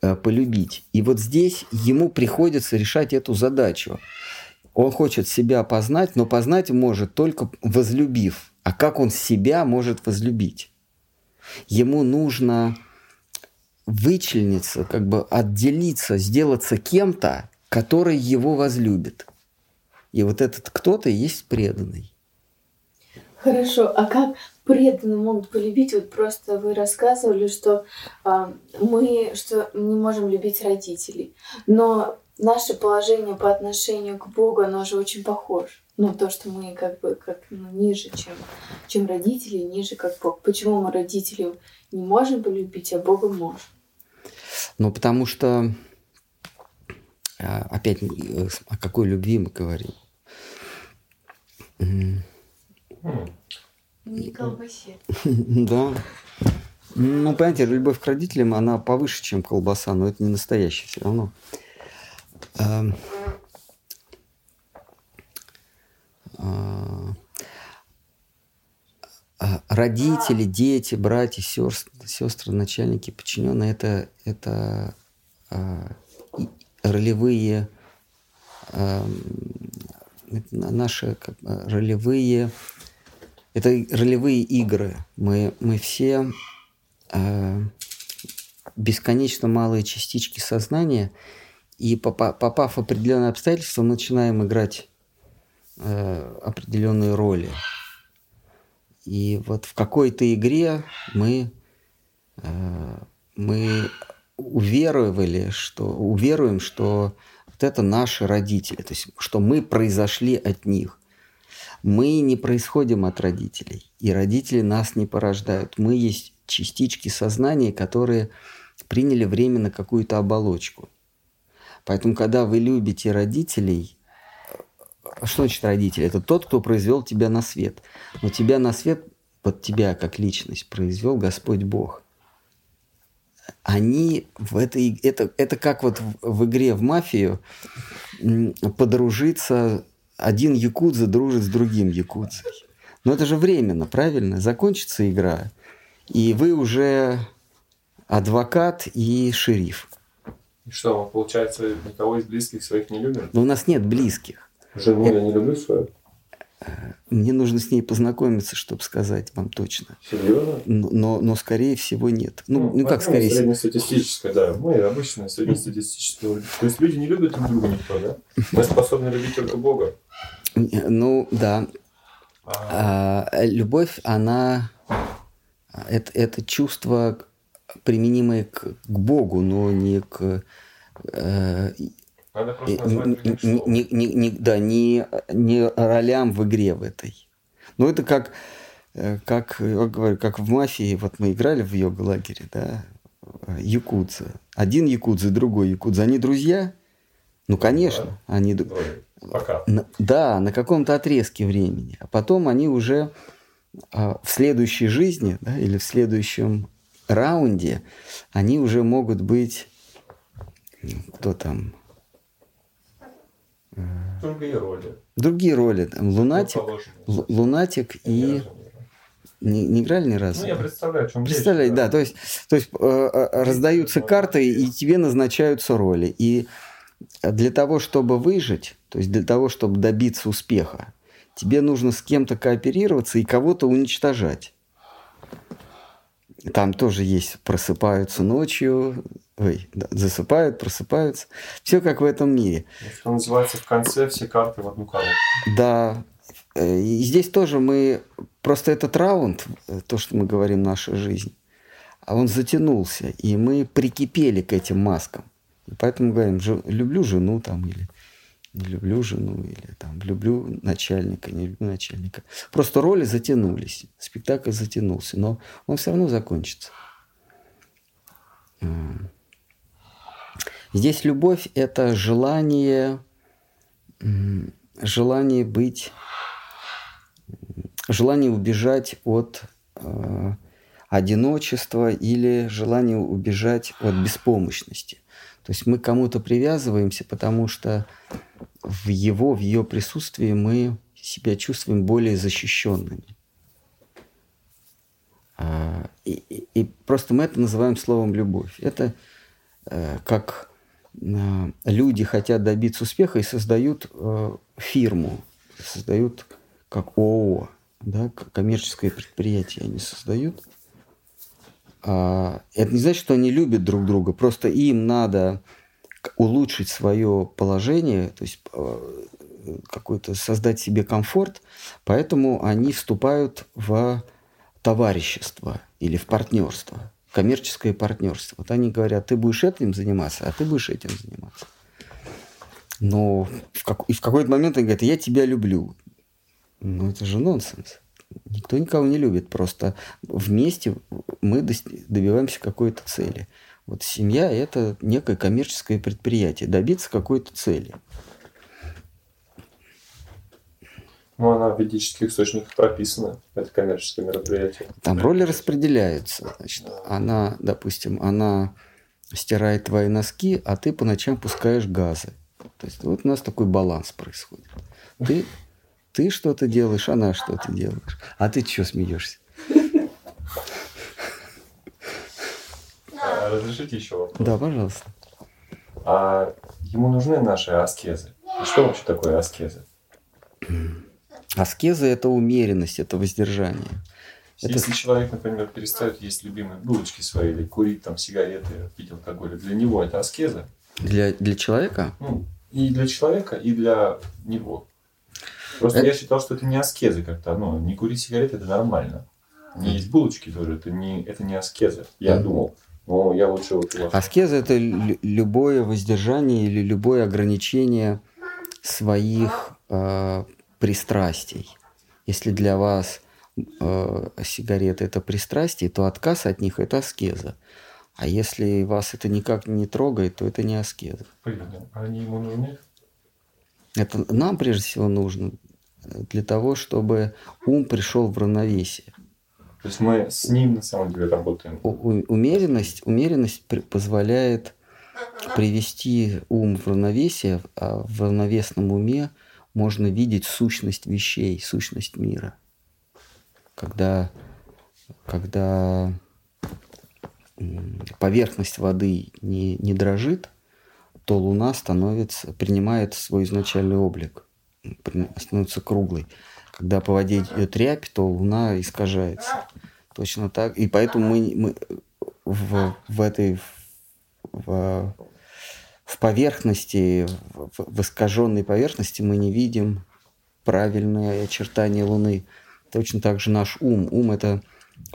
полюбить. И вот здесь ему приходится решать эту задачу. Он хочет себя познать, но познать может только возлюбив. А как он себя может возлюбить? Ему нужно вычлениться, как бы отделиться, сделаться кем-то, который его возлюбит. И вот этот кто-то есть преданный. Хорошо, а как преданные могут полюбить? Вот просто вы рассказывали, что э, мы что не можем любить родителей, но наше положение по отношению к Богу, оно же очень похоже. Ну, то, что мы как бы как ну, ниже, чем, чем родители, ниже как Бог. Почему мы родителей не можем полюбить, а Бога можем? Ну, потому что, а, опять, э, о какой любви мы говорим? Не колбасе. [laughs] Да. Ну, понимаете, любовь к родителям, она повыше, чем колбаса, но это не настоящая все равно. Эм, а, а, родители, дети, братья, сестры, начальники, подчиненные это, это э, ролевые э, это наши как, ролевые это ролевые игры. Мы, мы все э, бесконечно малые частички сознания, и попав в определенные обстоятельства, мы начинаем играть э, определенные роли. И вот в какой-то игре мы, э, мы уверовали, что, уверуем, что вот это наши родители, то есть что мы произошли от них. Мы не происходим от родителей, и родители нас не порождают. Мы есть частички сознания, которые приняли временно какую-то оболочку. Поэтому, когда вы любите родителей, что значит родитель? Это тот, кто произвел тебя на свет. Но тебя на свет, под тебя как личность, произвел Господь Бог. Они в этой... Это, это как вот в игре в мафию подружиться... Один якудза дружит с другим якудзой. Но это же временно, правильно? Закончится игра, и вы уже адвокат и шериф. И что, получается, никого из близких своих не любим? Но у нас нет близких. Жену я не люблю свою. Мне нужно с ней познакомиться, чтобы сказать вам точно. Серьезно? Но, но скорее всего нет. Ну, ну, ну как скорее всего? Среднестатистическое, да. Мы обычно среднестатистическое. То есть люди не любят друг друга никто, да? Мы способны любить только Бога. Ну, да. А... Любовь, она... Это, это чувство, применимое к, к Богу, но не к э, не, не, не, не, Да, не, не ролям в игре в этой. Ну, это как, э, как, я говорю, как в мафии, вот мы играли в йога-лагере, да, якудза. Один якудза, другой якудза. Они друзья – Ну, конечно, они... д- Ну, Пока. на- да, на каком-то отрезке времени. А потом они уже а, в следующей жизни да, или в следующем раунде, они уже могут быть... Кто там? Другие роли. Другие роли. Там, лунатик. Л- лунатик и... не. Не, играли ни разу? Ну, я представляю, о чем речь. Представляете, да, то есть, то есть э, э, раздаются карты, и тебе назначаются роли. И для того, чтобы выжить, то есть для того, чтобы добиться успеха, тебе нужно с кем-то кооперироваться и кого-то уничтожать. Там тоже есть просыпаются ночью, ой, засыпают, просыпаются. Все как в этом мире. Что называется, в конце все карты в одну коробку. Да, э, и здесь тоже мы... Просто этот раунд, э, то, что мы говорим, наша жизнь, а он затянулся, и мы прикипели к этим маскам. Поэтому говорим, «Жи- люблю жену там, или не люблю жену, или там, люблю начальника, не люблю начальника. Просто роли затянулись, спектакль затянулся, но он все равно закончится. Здесь любовь – это желание, желание быть, желание убежать от э, одиночества или желание убежать от беспомощности. То есть мы кому-то привязываемся, потому что в его, в ее присутствии мы себя чувствуем более защищенными. А, И, и- и просто мы это называем словом любовь. Это э, как э, люди хотят добиться успеха и создают э, фирму, создают как ООО, да, коммерческое предприятие они создают. А, это не значит, что они любят друг друга, просто им надо улучшить свое положение, то есть э, какой-то создать себе комфорт, поэтому они вступают в товарищество или в партнерство, коммерческое партнерство. Вот они говорят, ты будешь этим заниматься, а ты будешь этим заниматься. Но в, как- и в какой-то момент они говорят, я тебя люблю. Ну, это же нонсенс. Никто никого не любит. Просто вместе мы добиваемся какой-то цели. Вот семья – это некое коммерческое предприятие. Добиться какой-то цели. Ну, она в ведических источниках прописана. Это коммерческое мероприятие. Там роли распределяются. Значит, она, допустим, она стирает твои носки, а ты по ночам пускаешь газы. То есть вот у нас такой баланс происходит. Ты, ты что-то делаешь, она что-то делаешь. А ты что смеешься? А, разрешите еще вопрос? Да, пожалуйста. А ему нужны наши аскезы? И Что вообще такое аскеза? Аскеза – это умеренность, это воздержание. Это- Если человек, например, перестает есть любимые булочки свои или курить там сигареты, пить алкоголь, для него это аскеза? Для, для человека Ну, и для человека, и для него. Просто Это- я считал, что это не аскеза как-то. Ну, не курить сигареты это нормально. Не есть булочки тоже, это не, это не аскеза. Я Мгм. думал. Но я лучше вот у вас. Аскеза – это лю- любое воздержание или любое ограничение своих э, пристрастий. Если для вас э, сигареты – это пристрастие, то отказ от них – это аскеза. А если вас это никак не трогает, то это не аскеза. Блин, а они ему нужны? Это нам прежде всего нужно для того, чтобы ум пришел в равновесие. То есть мы с ним на самом деле работаем. У- у- умеренность, умеренность при- позволяет привести ум в равновесие, а в равновесном уме можно видеть сущность вещей, сущность мира. Когда, когда поверхность воды не, не дрожит, то Луна становится, принимает свой изначальный облик, становится круглой. Когда по воде идет рябь, то Луна искажается. Точно так. И поэтому мы, мы в, в этой в, в поверхности, в, в искаженной поверхности мы не видим правильное очертание Луны. Точно так же наш ум. Ум – это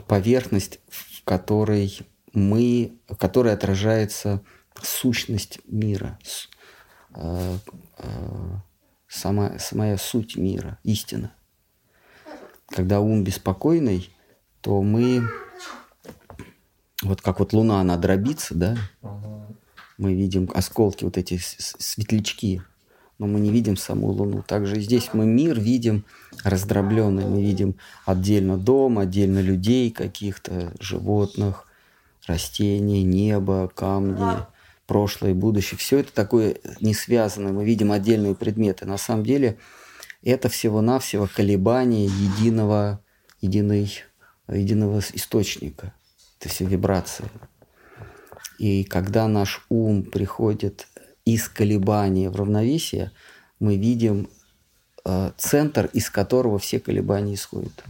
поверхность, в которой мы, в которой отражается сущность мира, э, э, сама, самая суть мира, истина. Когда ум беспокойный, то мы, вот как вот Луна, она дробится, да, мы видим осколки, вот эти светлячки, но мы не видим саму Луну. Также здесь мы мир видим раздробленный, мы видим отдельно дом, отдельно людей каких-то, животных, растений, небо, камни, прошлое и будущее. Все это такое не связанное, мы видим отдельные предметы. На самом деле это всего-навсего колебание единого, единой, единого источника. Это все вибрации. И когда наш ум приходит из колебания в равновесие, мы видим э, центр, из которого все колебания исходят.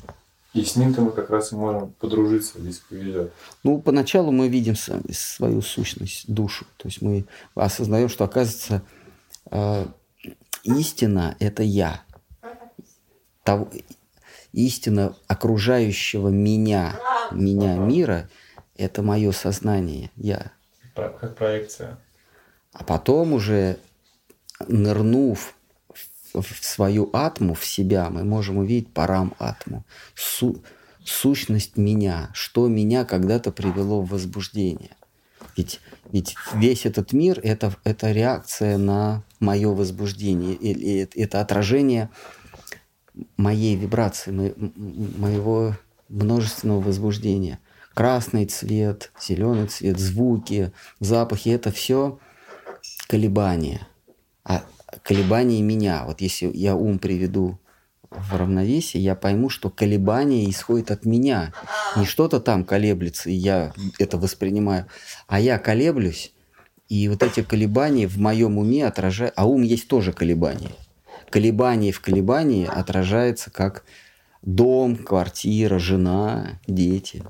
И с ним-то мы как раз и можем подружиться, если повезет. Ну, поначалу мы видим свою сущность, душу. То есть мы осознаем, что, оказывается, э, истина – это я. Того, истина окружающего меня, меня мира – это мое сознание, я. Как проекция. А потом уже, нырнув в свою атму, в себя, мы можем увидеть парам атму, су, сущность меня, что меня когда-то привело в возбуждение. Ведь, ведь весь этот мир это, – это реакция на мое возбуждение, и, это отражение моей вибрации, моего множественного возбуждения. Красный цвет, зеленый цвет, звуки, запахи – это все колебания. А колебания меня. Вот если я ум приведу в равновесие, я пойму, что колебания исходят от меня. Не что-то там колеблется, и я это воспринимаю, а я колеблюсь, и вот эти колебания в моем уме отражают... А ум есть тоже колебания. Колебание в колебании отражается как дом, квартира, жена, дети.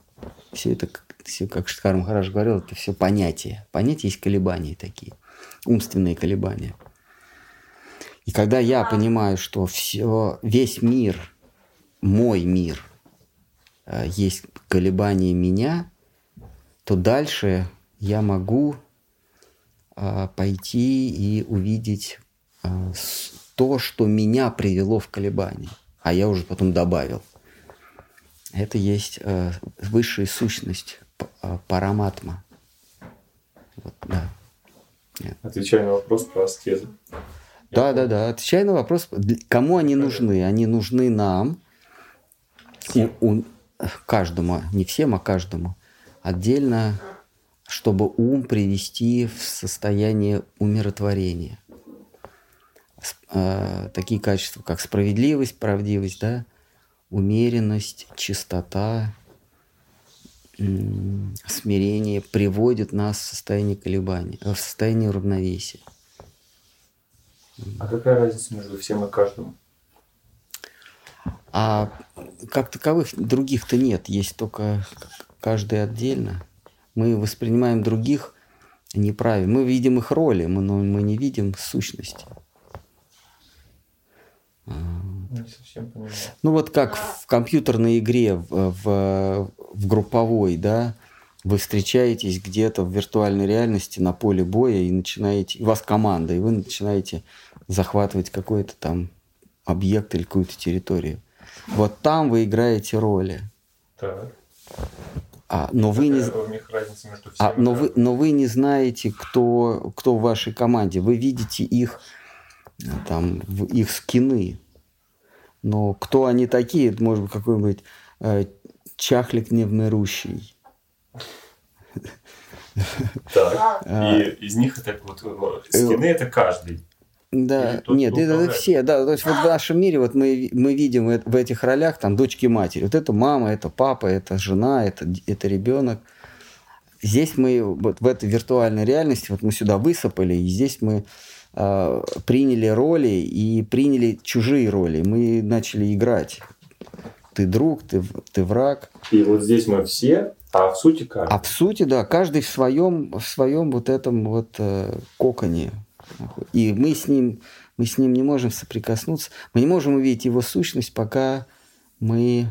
Все это, все, как Шткар Махараш говорил, это все понятия. Понятия есть колебания такие умственные колебания. И когда я понимаю, что все, весь мир, мой мир, э, есть колебания меня, то дальше я могу э, пойти и увидеть э, то, что меня привело в колебания, а я уже потом добавил. Это есть высшая сущность параматма. Вот, да. Отвечая на вопрос про аскезы. Да, да, да. Отвечая на вопрос, кому они нужны? Они нужны нам, у, у, каждому, не всем, а каждому. Отдельно, чтобы ум привести в состояние умиротворения. Э, такие качества, как справедливость, правдивость, да, умеренность, чистота, смирение приводит нас в состояние колебания, э, в состояние равновесия. А какая разница между всем и каждым? А как таковых других-то нет, есть только каждый отдельно. Мы воспринимаем других неправильно. Мы видим их роли, но мы не видим сущности. Не совсем понимаю. Ну вот как в компьютерной игре, в, в, в групповой, да, вы встречаетесь где-то в виртуальной реальности на поле боя и начинаете, у вас команда, и вы начинаете захватывать какой-то там объект или какую-то территорию. Вот там вы играете роли. Так. А, но вы не, а, но, вы, но вы не знаете, кто, кто в вашей команде. Вы видите их, там, их скины. Но кто они такие, это может быть какой-нибудь э, чахлик невмирущий. Так, [laughs] а, и из них это вот скины это каждый. Да, тот, нет, это, это все, да, то есть вот в нашем мире вот мы, мы видим в этих ролях там дочки матери, вот это мама, это папа, это жена, это, это ребенок. Здесь мы вот в этой виртуальной реальности, вот мы сюда высыпали, и здесь мы э, приняли роли и приняли чужие роли. Мы начали играть. Ты друг, ты, ты враг. И вот здесь мы все, а в сути как? А в сути, да, каждый в своем, в своем вот этом вот э, коконе. И мы с ним, мы с ним не можем соприкоснуться. Мы не можем увидеть его сущность, пока мы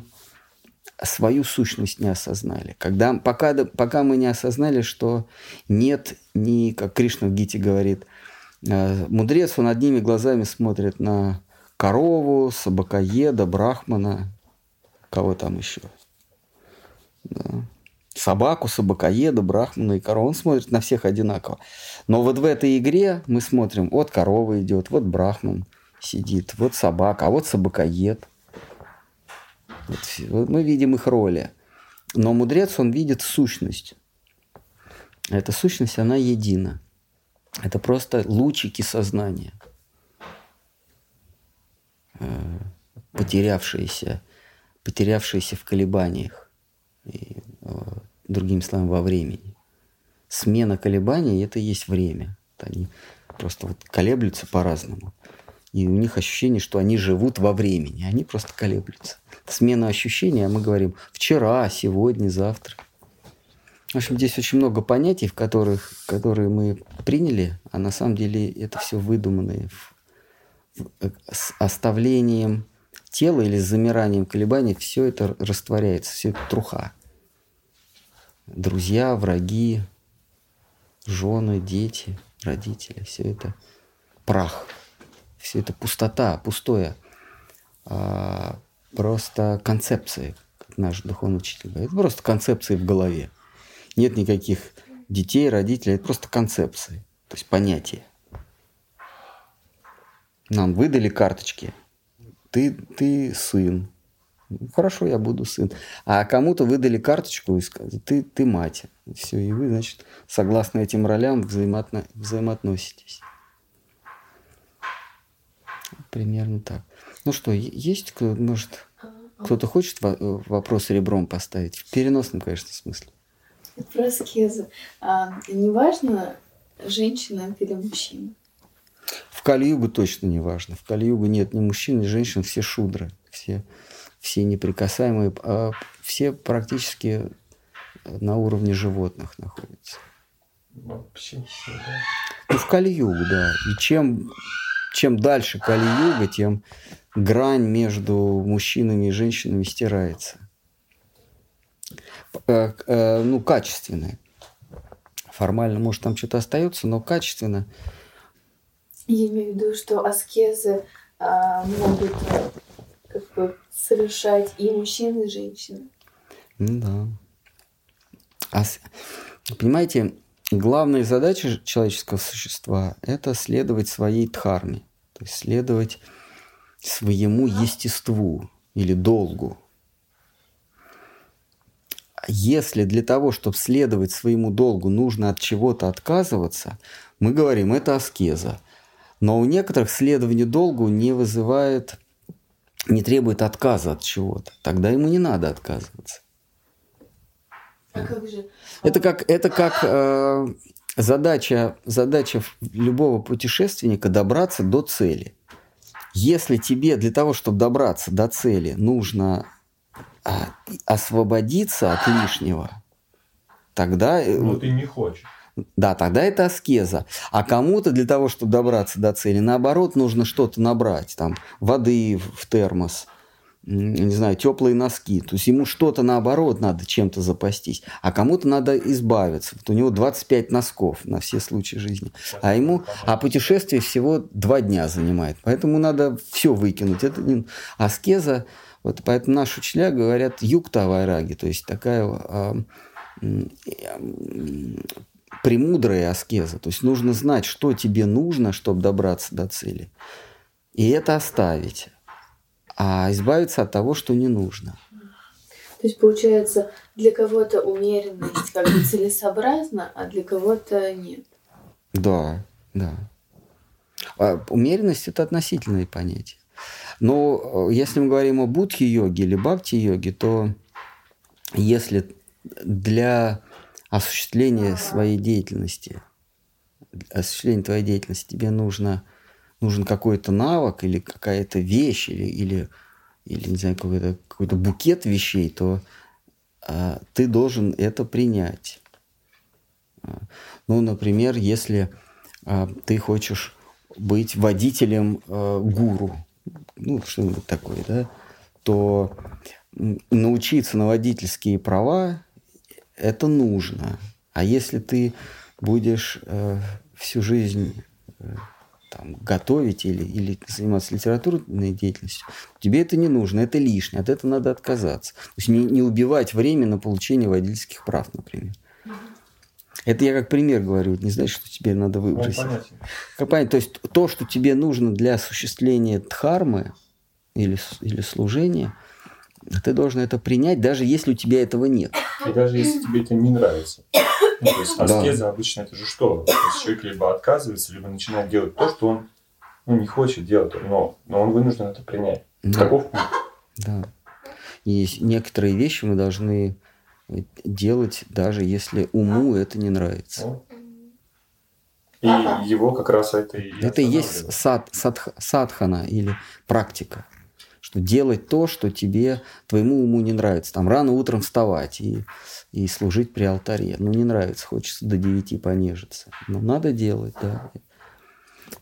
свою сущность не осознали. Когда, пока, пока мы не осознали, что нет ни, как Кришна в Гите говорит, Э, мудрец, он одними глазами смотрит на корову, собакоеда, брахмана, кого там еще. Да. Собаку, собакоеда, брахмана и корову. Он смотрит на всех одинаково. Но вот в этой игре мы смотрим, вот корова идет, вот брахман сидит, вот собака, а вот собакоед. Вот, мы видим их роли. Но мудрец, он видит сущность. Эта сущность, она едина. Это просто лучики сознания, э, потерявшиеся, потерявшиеся в колебаниях, и, другими словами, во времени. Смена колебаний – это и есть время. Они просто вот колеблются по-разному. И у них ощущение, что они живут во времени. Они просто колеблются. Смена ощущения, мы говорим вчера, сегодня, завтра – в общем, здесь очень много понятий, в которых, которые мы приняли, а на самом деле это все выдуманные э, с оставлением тела или с замиранием колебаний, все это растворяется, все это труха. Друзья, враги, жены, дети, родители, все это прах, все это пустота, пустое. А, просто концепции, как наш духовный учитель говорит, просто концепции в голове. Нет никаких детей, родителей, это просто концепции, то есть понятия. Нам выдали карточки. Ты, ты сын. Хорошо, я буду сын. А кому-то выдали карточку и сказали, ты, ты мать. Все, и вы, значит, согласно этим ролям взаимоотно, взаимоотноситесь. Примерно так. Ну что, есть кто, может, кто-то хочет вопрос ребром поставить? В переносном, конечно, смысле. Про аскезу. А, неважно, женщина или мужчина? В Кали-югу точно не важно. В Кали-югу нет ни мужчин, ни женщин, все шудры, все, все неприкасаемые, а все практически на уровне животных находятся. Вообще все, да. Ну, в Кали-югу, да. И чем, чем дальше Кали-юга, тем грань между мужчинами и женщинами стирается. Э, э, ну, качественное. Формально, может, там что-то остается, но качественно. Я имею в виду, что аскезы а, могут как бы совершать и мужчины, и женщины. Ну да. Ас... Понимаете, главная задача человеческого существа – это следовать своей дхарме, то есть следовать своему естеству или долгу если для того, чтобы следовать своему долгу, нужно от чего-то отказываться, мы говорим, это аскеза. Но у некоторых следование долгу не вызывает, не требует отказа от чего-то. Тогда ему не надо отказываться. А как же? Это как, это как э, задача, задача любого путешественника добраться до цели. Если тебе для того, чтобы добраться до цели, нужно а, освободиться от лишнего, тогда... Э, ну, ты не хочешь. Да, тогда это аскеза. А кому-то для того, чтобы добраться до цели, наоборот, нужно что-то набрать. Там воды в термос, не знаю, теплые носки. То есть ему что-то наоборот надо чем-то запастись. А кому-то надо избавиться. Вот у него 25 носков на все случаи жизни. А ему, а путешествие всего два дня занимает. Поэтому надо все выкинуть. Это не аскеза вот поэтому наши учителя говорят юкта вайраги, то есть такая а, премудрая аскеза. То есть нужно знать, что тебе нужно, чтобы добраться до цели. И это оставить. А избавиться от того, что не нужно. То есть, получается, для кого-то умеренность как бы целесообразна, а для кого-то нет. Да, да. А умеренность – это относительные понятия. Но э, если мы говорим о будхи-йоге или бхакти-йоге, то если для осуществления своей деятельности, осуществления твоей деятельности тебе нужно, нужен какой-то навык или какая-то вещь, или, или, или не знаю, какой-то какой букет вещей, то а, ты должен это принять. А, ну, например, если а, ты хочешь быть водителем а, гуру, ну, что-нибудь такое, да, то научиться на водительские права это нужно. А если ты будешь э, всю жизнь э, там, готовить или, или заниматься литературной деятельностью, тебе это не нужно, это лишнее, от этого надо отказаться. То есть не, не убивать время на получение водительских прав, например. Это я как пример говорю, не значит, что тебе надо выбросить. Как понятно. То есть то, что тебе нужно для осуществления дхармы или, или служения, ты должен это принять, даже если у тебя этого нет. И даже если тебе это не нравится. Ну, то есть аскеза да. обычно это же что? То есть человек либо отказывается, либо начинает делать то, что он ну, не хочет делать, но, но он вынужден это принять. Да. Таков путь. Да. И некоторые вещи мы должны делать, даже если уму это не нравится. И его как раз это и Это и есть сад, сад, садхана или практика. Что делать то, что тебе, твоему уму не нравится. Там рано утром вставать и, и служить при алтаре. Ну, не нравится, хочется до девяти понежиться. Но надо делать, да.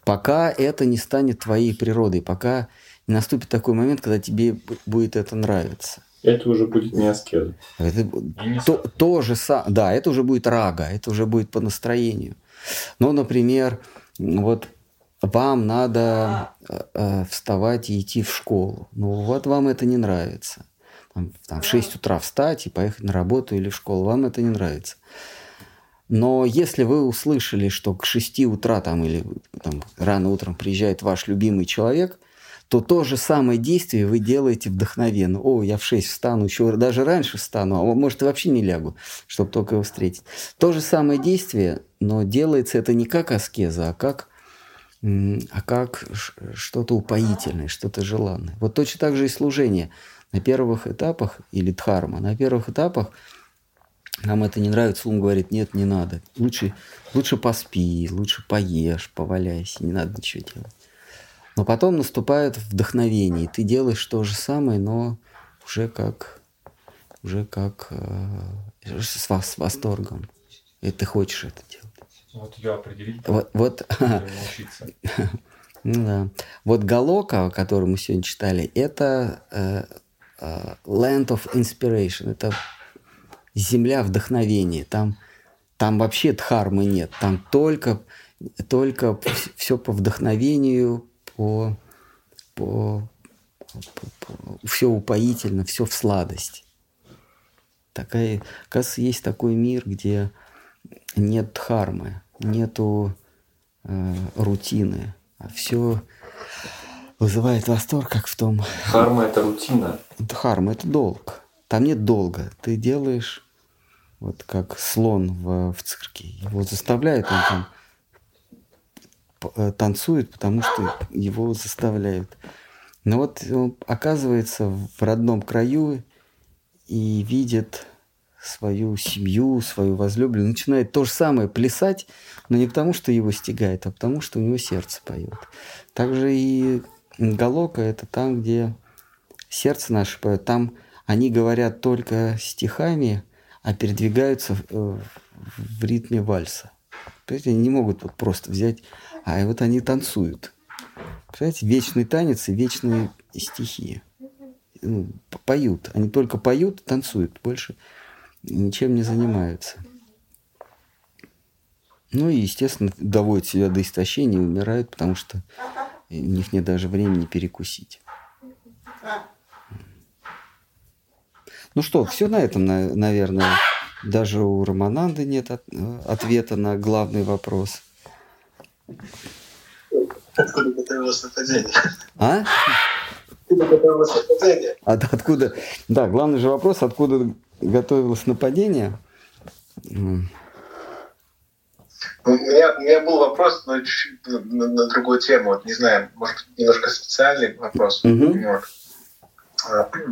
Пока это не станет твоей природой, пока не наступит такой момент, когда тебе будет это нравиться. Это уже будет не аскеза. Это то, то же самое. Да, это уже будет рага, это уже будет по настроению. Но, например, вот вам надо э, э вставать и идти в школу. Ну вот вам это не нравится. Там, там в 6 утра встать и поехать на работу или в школу. Вам это не нравится. Но если вы услышали, что к 6 утра там, или там, рано утром приезжает ваш любимый человек – то то же самое действие вы делаете вдохновенно. О, я в 6 встану, еще даже раньше встану, а может и вообще не лягу, чтобы только его встретить. То же самое действие, но делается это не как аскеза, а как, а как что-то упоительное, что-то желанное. Вот точно так же и служение. На первых этапах, или дхарма, на первых этапах нам это не нравится, ум говорит, нет, не надо. Лучше, лучше поспи, лучше поешь, поваляйся, не надо ничего делать. Но потом наступает вдохновение, и ты делаешь то же самое, но уже как, уже как э, с, с восторгом. И ты хочешь это делать. Вот ее определить. Вот, вот [laughs] ну да. Вот Галока, который мы сегодня читали, это э, э, Land of Inspiration. Это земля вдохновения. Там, там вообще дхармы нет. Там только, только все по вдохновению, по, по, по, по все упоительно, все в сладость. Такая, кажется, есть такой мир, где нет дхармы, нету э, рутины, а все вызывает восторг, как в том. Дхарма это рутина. Дхарма это долг. Там нет долга. Ты делаешь вот как слон в, в цирке. Его заставляют, он там Э, танцует, потому что его заставляют. Но вот он оказывается в родном краю и видит свою семью, свою возлюбленную, начинает то же самое плясать, но не потому, что его стигает, а потому, что у него сердце поет. Также и Галока – это там, где сердце наше поет. Там они говорят только стихами, а передвигаются в, э, в ритме вальса. Есть они не могут вот просто взять а вот они танцуют. Представляете, вечный танец и вечные стихи. Ну, поют. Они только поют, танцуют, больше ничем не занимаются. Ну и, естественно, доводят себя до истощения и умирают, потому что у них нет даже времени перекусить. Ну что, все на этом, наверное. Даже у Романанды нет ответа на главный вопрос – Откуда готовилось нападение? А? Откуда готовилось нападение? Откуда? Да, главный же вопрос, откуда готовилось нападение? Ну, у, меня, у меня был вопрос, но чуть-чуть на, на другую тему. Вот, не знаю, может, немножко специальный вопрос. Угу.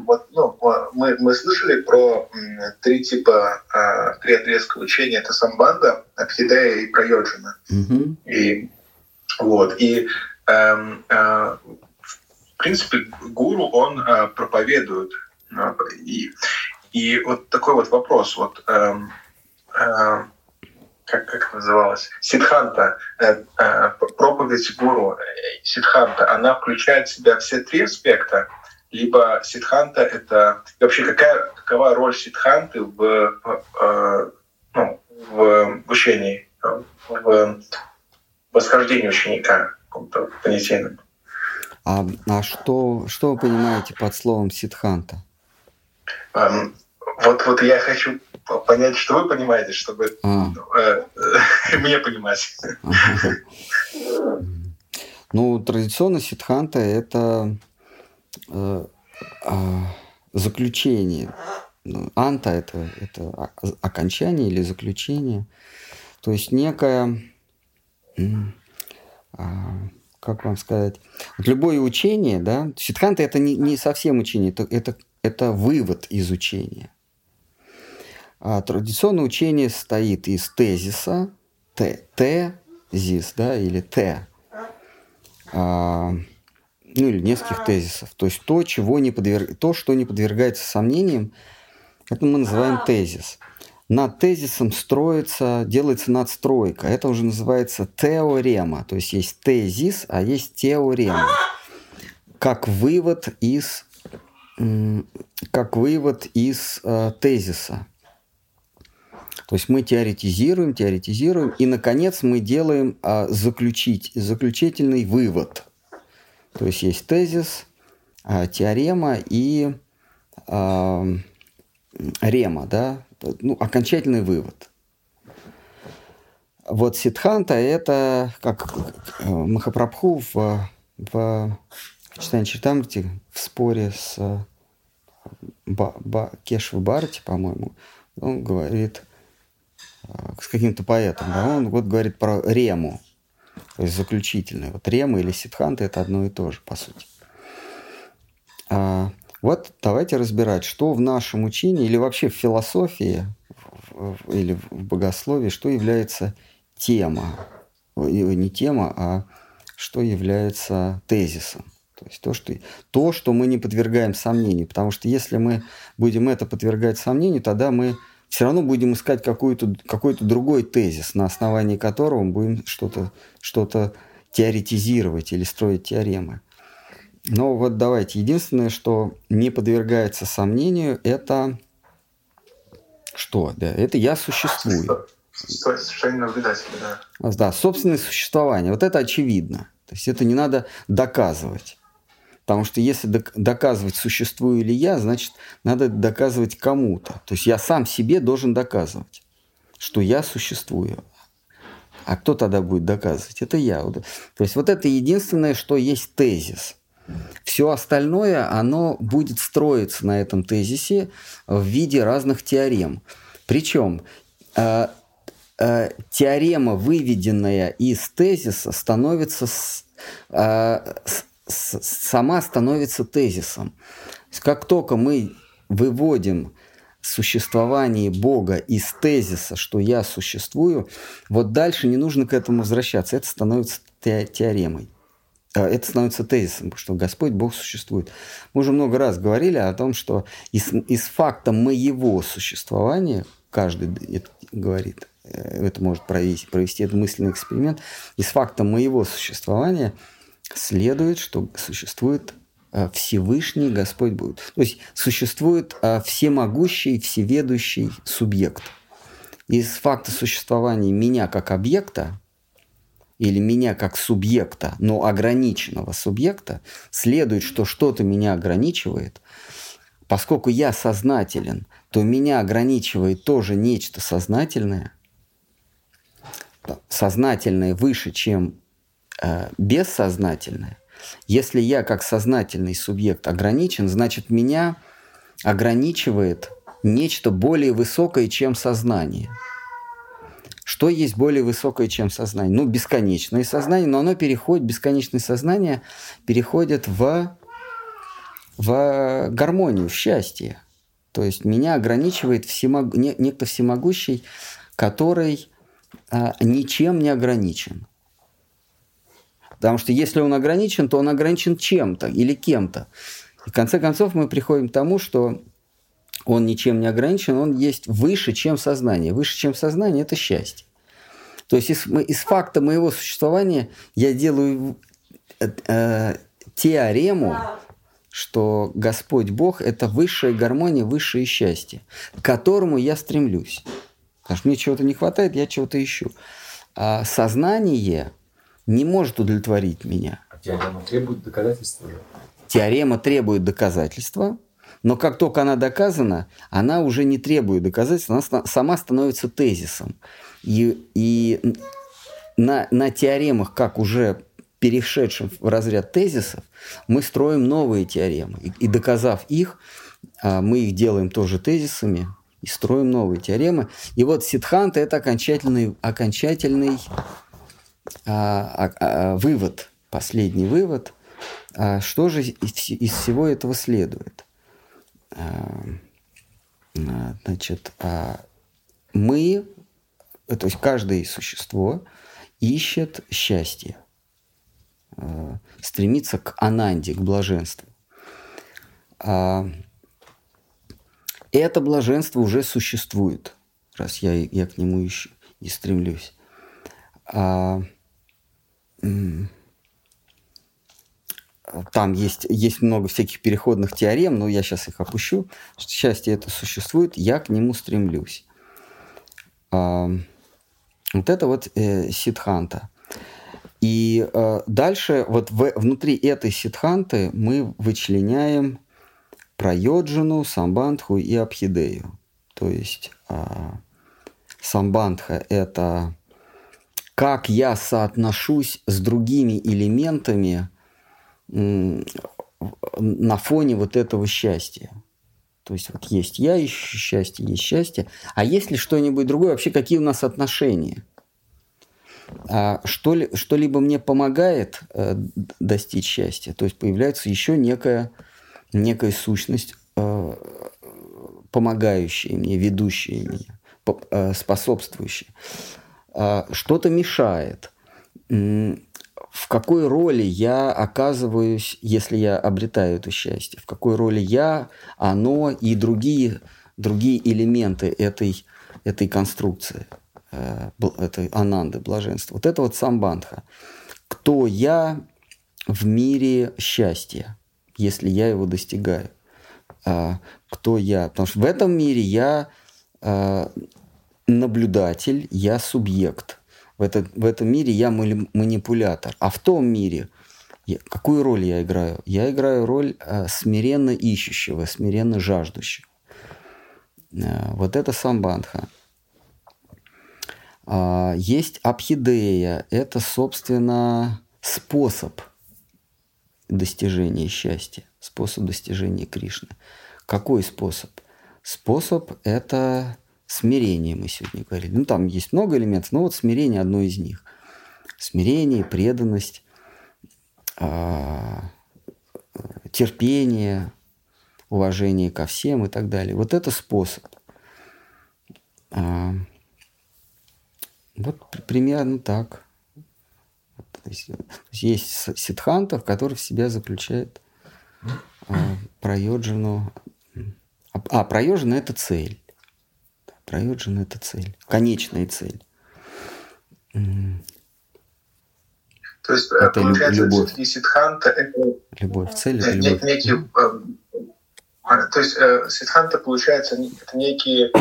Вот, ну, мы, мы слышали про три типа, а, три отрезка учения. Это самбанда, абхидея и прайоджина. Угу. И, вот, и эм, э, в принципе гуру, он э, проповедует. Э, и, и вот такой вот вопрос. Вот, э, э, как, как называлось, Сидханта, э, э, проповедь гуру э, Сидханта, она включает в себя все три аспекта – либо сидханта — это... И вообще, какая, какова роль сидханты в, э, ну, в учении, в восхождении ученика? каком-то понятийном. А, а что, что вы понимаете под словом сидханта? Эм, вот, вот я хочу понять, что вы понимаете, чтобы а. [laughs] мне понимать. Ага. [laughs] Ну, традиционно сидханта – это э, э, заключение. Ну, анта – это, это окончание или заключение. То есть некое, э, как вам сказать, вот любое учение, да, сидханта – это не, не совсем учение, это, это, это вывод из учения. А традиционное учение состоит из тезиса, т, тезис, да, или т, а, ну или нескольких тезисов. То есть то, чего не подверг... то, что не подвергается сомнениям, это мы называем тезис. Над тезисом строится, делается надстройка. Это уже называется теорема. То есть есть тезис, а есть теорема. Как вывод из, как вывод из э, тезиса. То есть мы теоретизируем, теоретизируем, и, наконец, мы делаем а, заключить, заключительный вывод. То есть есть тезис, а, теорема и а, рема, да, ну, окончательный вывод. Вот Сидханта – это, как Махапрабху в, в, в читании Читамрити в споре с Ба, Ба, Кешва Барти, по-моему, он говорит, с каким-то поэтом, да, он вот говорит про рему, то есть заключительное. Вот рема или ситханта – это одно и то же, по сути. А, вот давайте разбирать, что в нашем учении или вообще в философии или в богословии, что является тема, не тема, а что является тезисом. То есть то что, то, что мы не подвергаем сомнению. Потому что если мы будем это подвергать сомнению, тогда мы все равно будем искать какой-то какой другой тезис, на основании которого мы будем что-то что теоретизировать или строить теоремы. Но вот давайте, единственное, что не подвергается сомнению, это что? Да, это я существую. Совершенно наблюдатель, да. Да, собственное существование. Вот это очевидно. То есть это не надо доказывать. Потому что если доказывать, существую ли я, значит, надо доказывать кому-то. То есть я сам себе должен доказывать, что я существую. А кто тогда будет доказывать? Это я. То есть вот это единственное, что есть тезис. Все остальное, оно будет строиться на этом тезисе в виде разных теорем. Причем э, э, теорема, выведенная из тезиса, становится с, э, сама становится тезисом. Как только мы выводим существование Бога из тезиса, что я существую, вот дальше не нужно к этому возвращаться. Это становится теоремой. А, это становится тезисом, что Господь Бог существует. Мы уже много раз говорили о том, что из, из факта моего существования, каждый это говорит, э, это может провести, провести этот мысленный эксперимент, из факта моего существования – следует, что существует э, Всевышний Господь Бог. То есть существует э, всемогущий, всеведущий субъект. Из факта существования меня как объекта или меня как субъекта, но ограниченного субъекта, следует, что что-то меня ограничивает. Поскольку я сознателен, то меня ограничивает тоже нечто сознательное, сознательное выше, чем бессознательное. Если я как сознательный субъект ограничен, значит меня ограничивает нечто более высокое, чем сознание. Что есть более высокое, чем сознание? Ну, бесконечное сознание, но оно переходит, бесконечное сознание переходит в, в гармонию, в счастье. То есть меня ограничивает всемог... некто всемогущий, который а, ничем не ограничен. Потому что если он ограничен, то он ограничен чем-то или кем-то. И в конце концов мы приходим к тому, что он ничем не ограничен, он есть выше, чем сознание. Выше, чем сознание – это счастье. То есть из, из факта моего существования я делаю э, э, теорему, что Господь Бог – это высшая гармония, высшее счастье, к которому я стремлюсь. Потому что мне чего-то не хватает, я чего-то ищу. А сознание не может удовлетворить меня. А теорема требует доказательства. Теорема требует доказательства, но как только она доказана, она уже не требует доказательств, она сама становится тезисом. И, и на, на теоремах, как уже перешедшим в разряд тезисов, мы строим новые теоремы. И, и доказав их, а, мы их делаем тоже тезисами и строим новые теоремы. И вот Сидханта – это окончательный, окончательный а, а, а, вывод, последний вывод. А, что же из, всего этого следует? А, а значит, а, мы, то есть каждое существо ищет счастье, а, стремится к ананде, к блаженству. А, это блаженство уже существует, раз я, я к нему ищу и стремлюсь. А, там есть, есть много всяких переходных теорем, но я сейчас их опущу. Счастье это существует, я к нему стремлюсь. А, вот это вот э, ситханта. И э, дальше вот в, внутри этой ситханты мы вычленяем Прайоджину, Самбандху и Абхидею. То есть а, Самбандха – это как я соотношусь с другими элементами на фоне вот этого счастья. То есть вот есть я ищу счастье, есть счастье. А есть ли что-нибудь другое? Вообще какие у нас отношения? А что, ли, что-либо мне помогает э, достичь счастья? То есть появляется еще некая некая сущность, э, помогающая мне, ведущая меня, э, способствующая. А, что-то мешает. В какой роли я оказываюсь, если я обретаю это счастье? В какой роли я, оно и другие, другие элементы этой, этой конструкции, э, этой ананды, блаженства? Вот это вот самбандха. Кто я в мире счастья? если я его достигаю. А, кто я? Потому что в этом мире я а, наблюдатель, я субъект. В, это, в этом мире я манипулятор. А в том мире я, какую роль я играю? Я играю роль а, смиренно ищущего, смиренно жаждущего. А, вот это самбандха. А, есть абхидея. Это, собственно, способ – достижения счастья, способ достижения Кришны. Какой способ? Способ – это смирение, мы сегодня говорили. Ну, там есть много элементов, но вот смирение – одно из них. Смирение, преданность, а, терпение, уважение ко всем и так далее. Вот это способ. А, вот примерно так. Есть, есть в который в себя заключает а, проёджину. А, а проёджина – это цель. Проёджина – это цель. Конечная цель. То есть, это получается, любовь. ситханта – это любовь. Цель – это любовь. Некий, э, то есть, э, ситханта, получается, это некий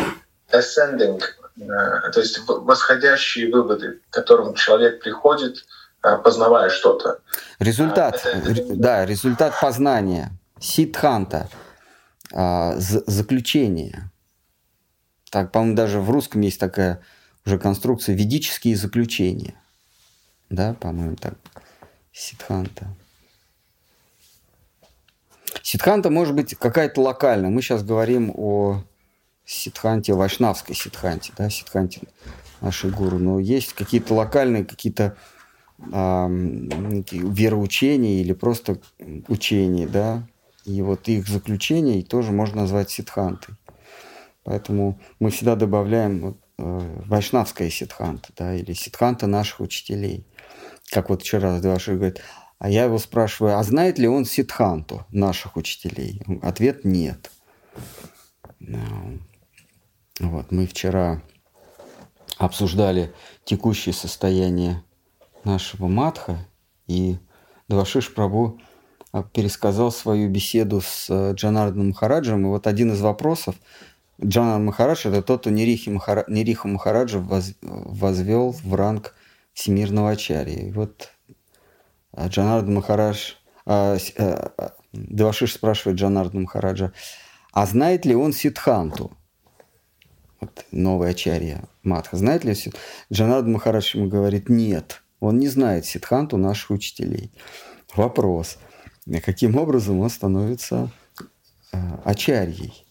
ascending, э, то есть восходящие выводы, к которым человек приходит – познавая что-то. Результат, а, это... да, результат познания. Сидханта, а, заключение. Так, по-моему, даже в русском есть такая уже конструкция ведические заключения. Да, по-моему, так. Сидханта. Сидханта может быть какая-то локальная. Мы сейчас говорим о сидханте, вайшнавской сидханте, да, сидханте нашей гуру. Но есть какие-то локальные, какие-то вероучений или просто учений, да, и вот их заключений тоже можно назвать ситхантой. Поэтому мы всегда добавляем вот, э, вайшнавская ситханта, да, или ситханта наших учителей. Как вот вчера Двашир говорит, а я его спрашиваю, а знает ли он ситханту наших учителей? Ответ нет. Вот, мы вчера обсуждали текущее состояние нашего Матха, и Двашиш Прабу а, пересказал свою беседу с э, Джанарданом Махараджем. И вот один из вопросов, Джанард Махарадж – это тот, кто Нерихи, Махара... Нериху Махараджа воз... возвел в ранг всемирного ачарья. Вот А Джанард Махарадж, а, а, а, Девашиш спрашивает Джанард Махараджа, а знает ли он Сидханту? Вот новая ачарья Матха. Знает ли Сид... Джанард Махарадж ему говорит, нет, он не знает Сидханту наших учителей. Вопрос, каким образом он становится э, ачарьей?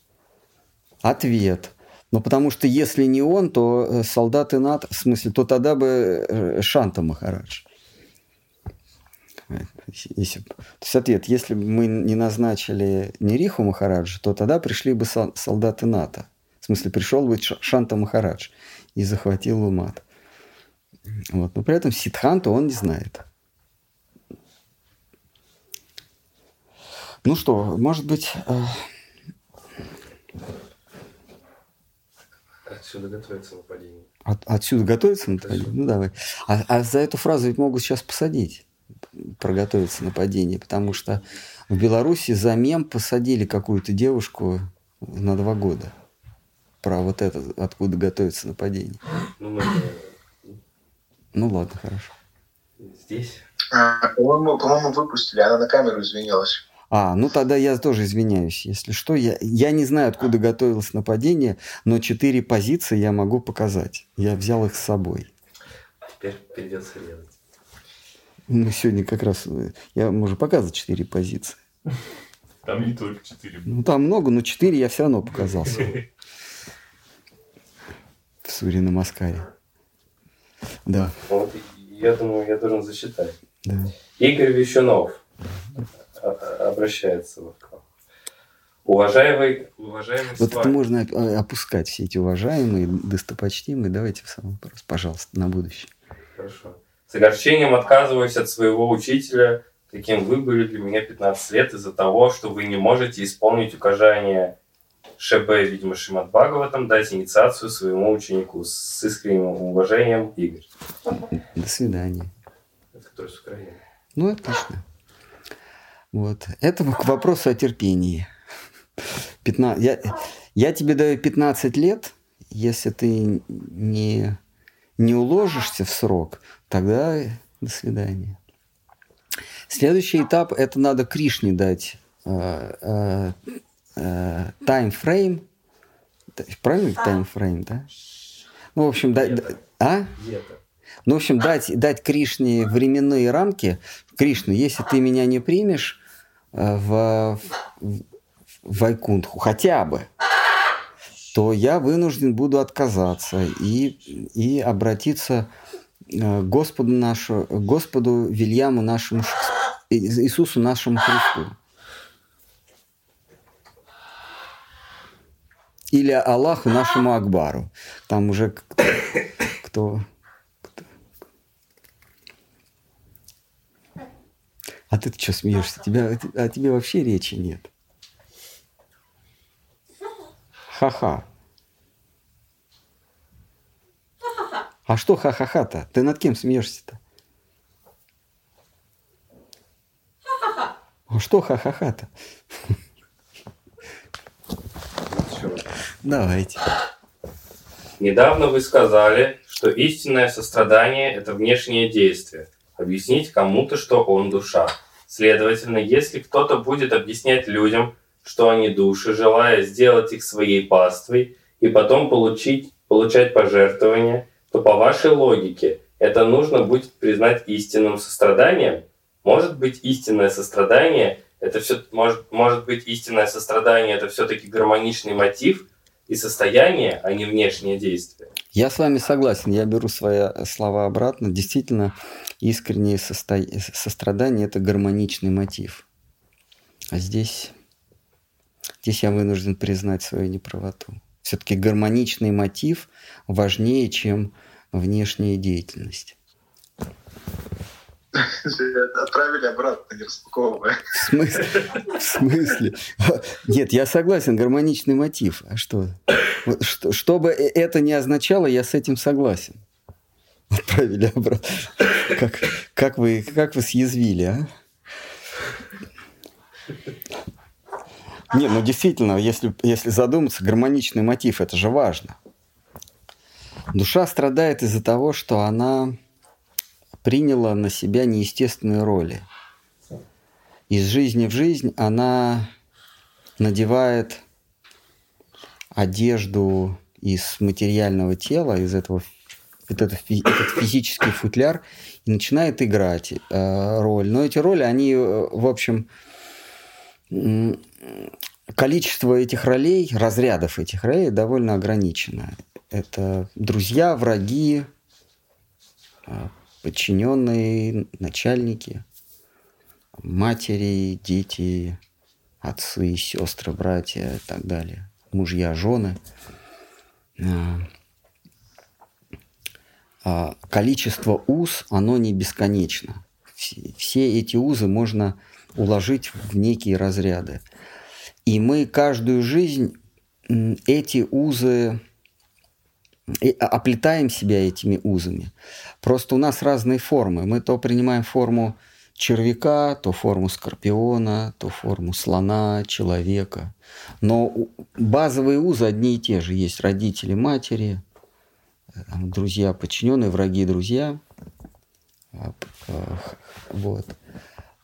Ответ. Ну, потому что если не он, то э, солдаты НАТО, в смысле, то тогда бы э, Шанта Махарадж. Если, то есть ответ, если бы мы не назначили Нериху Махараджа, то тогда пришли бы сол- солдаты НАТО. В смысле, пришел бы Шанта Махарадж и захватил бы. Вот. Но при этом Сидханту он не знает. Ну что, может быть, э, Отсюда готовится нападение. От- отсюда готовится нападение? Ну давай. А, а за эту фразу ведь могут сейчас посадить. Про готовится нападение. Потому что в Беларуси за мем посадили какую-то девушку на два года. Про вот это, откуда готовится нападение. Ну, мы Ну ладно, хорошо. здесь. А, По-моему, по-моему, выпустили, она на камеру извинилась. А, ну тогда я тоже извиняюсь, если что. Я, я не знаю, откуда готовилось нападение, но четыре позиции я могу показать. Я взял их с собой. Теперь придется резать. Мы сегодня как раз... Я могу показывать четыре позиции. Там не только четыре. Ну, там много, но четыре я все равно показал. [laughs] В Суре на Маскаре. Да, Вот, я думаю, я должен засчитать. да. Игорь Вещунов а- а- обращается вот к вам. Уважаемый, уважаемый Вот это можно э, опускать, все эти уважаемые, достопочтимые. Давайте в самый вопрос, пожалуйста, на будущее. Хорошо. С огорчением отказываюсь от своего учителя, каким вы были для меня 15 лет, из-за того, что вы не можете исполнить указание ШБ, видимо, Шимат Бхагаватам, дать инициацию своему ученику. С искренним уважением, Игорь. До свидания. Это который с Украины. Ну, отлично. Вот. Это к вопросу о терпении. Пятна- Я, я тебе даю 15 лет, если ты не, не уложишься в срок, тогда до свидания. Следующий этап – это надо Кришне дать э, таймфрейм. Правильно таймфрейм, да? Ну, в общем, да, да- а? Ну, в общем, дать, дать Кришне временные рамки. Кришна, если ты меня не примешь э, в, в, в Вайкунтху хотя бы, то я вынужден буду отказаться и, и обратиться э, к Господу, нашу, Господу Вильяму нашему, Иисусу нашему Христу. Или Аллаху нашему Акбару. Там уже кто, кто А ты что смеешься? Тебя, о тебе вообще речи нет. Ха-ха. А что ха-ха-ха-то? Ты над кем смеешься-то? А что ха-ха-ха-то? Давайте. Недавно вы сказали, что истинное сострадание – это внешнее действие. Объяснить кому-то, что он душа. Следовательно, если кто-то будет объяснять людям, что они души, желая сделать их своей паствой и потом получить, получать пожертвования, то по вашей логике это нужно будет признать истинным состраданием? Может быть, истинное сострадание – это все, может, может быть, истинное сострадание – это все-таки гармоничный мотив и состояние, а не внешнее действие? Я с вами согласен, я беру свои слова обратно. Действительно, искреннее состо... сострадание – это гармоничный мотив. А здесь, здесь я вынужден признать свою неправоту. Все-таки гармоничный мотив важнее, чем внешняя деятельность. [laughs] Отправили обратно, не распаковывая. В смысле? В смысле? Нет, я согласен, гармоничный мотив. А что? Что? Что бы это ни означало, я с этим согласен. Отправили обратно. Как, как, вы, как вы съязвили, а? Не, ну действительно, если, если задуматься, гармоничный мотив, это же важно. Душа страдает из-за того, что она приняла на себя неестественные роли. Из жизни в жизнь она надевает одежду из материального тела, из этого этот, этот физический футляр и начинает играть э, роль. Но эти роли, они, э, в общем, количество этих ролей, разрядов этих ролей довольно ограничено. Это друзья, враги, э, подчиненные, начальники, матери, дети, отцы, сестры, братья и так далее, мужья, жены. А, а, количество уз, оно не бесконечно. Все эти узы можно уложить в некие разряды. И мы каждую жизнь эти узы оплетаем себя этими узами. Просто у нас разные формы. Мы то принимаем форму червяка, то форму скорпиона, то форму слона, человека. Но базовые узы одни и те же. Есть родители, матери, друзья, подчиненные, враги, друзья. А, вот.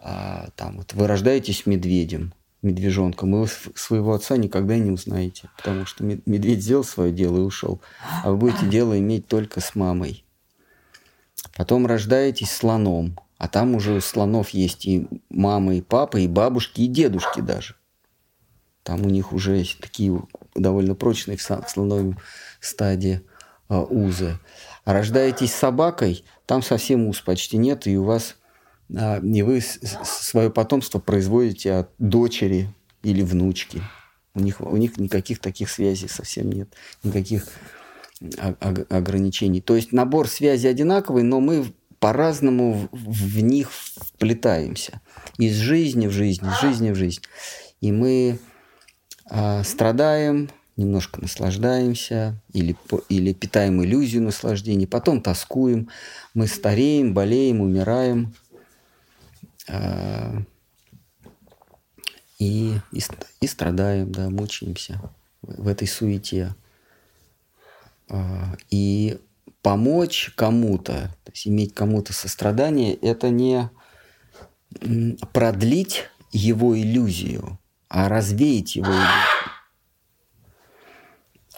А, там вот вы рождаетесь медведем, медвежонком, и вы своего отца никогда не узнаете, потому что медведь сделал свое дело и ушел, а вы будете дело иметь только с мамой. Потом рождаетесь слоном, а там уже у слонов есть и мама, и папа, и бабушки, и дедушки даже. Там у них уже есть такие довольно прочные в слоновой стадии а, узы. А рождаетесь собакой, там совсем уз почти нет, и у вас а, не вы свое потомство производите от дочери или внучки. У них, у них никаких таких связей совсем нет, никаких ограничений. То есть набор связей одинаковый, но мы по-разному в, них вплетаемся. Из жизни в жизнь, из жизни в жизнь. И мы э, страдаем, немножко наслаждаемся или, или питаем иллюзию наслаждения, потом тоскуем, мы стареем, болеем, умираем. Э, и, и, и страдаем, да, мучаемся в, в этой суете. Э, и помочь кому-то, то есть иметь кому-то сострадание, это не продлить его иллюзию, а развеять его иллюзию.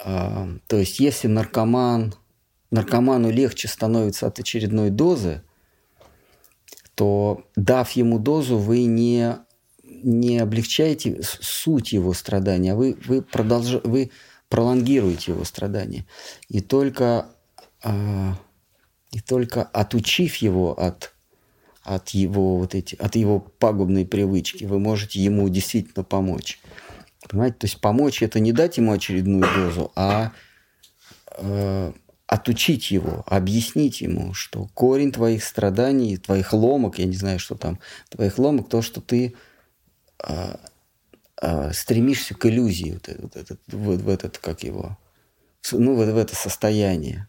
А, то есть если наркоман, наркоману легче становится от очередной дозы, то дав ему дозу, вы не, не облегчаете суть его страдания, а вы, вы, продолж... вы пролонгируете его страдания. И только а, и только отучив его от, от, его, вот эти, от его пагубной привычки, вы можете ему действительно помочь. Понимаете? То есть помочь это не дать ему очередную дозу, а э, отучить его, объяснить ему, что корень твоих страданий, твоих ломок, я не знаю, что там, твоих ломок, то, что ты э, э, стремишься к иллюзии, вот, вот этот, в, в этот, как его, ну, в, в это состояние.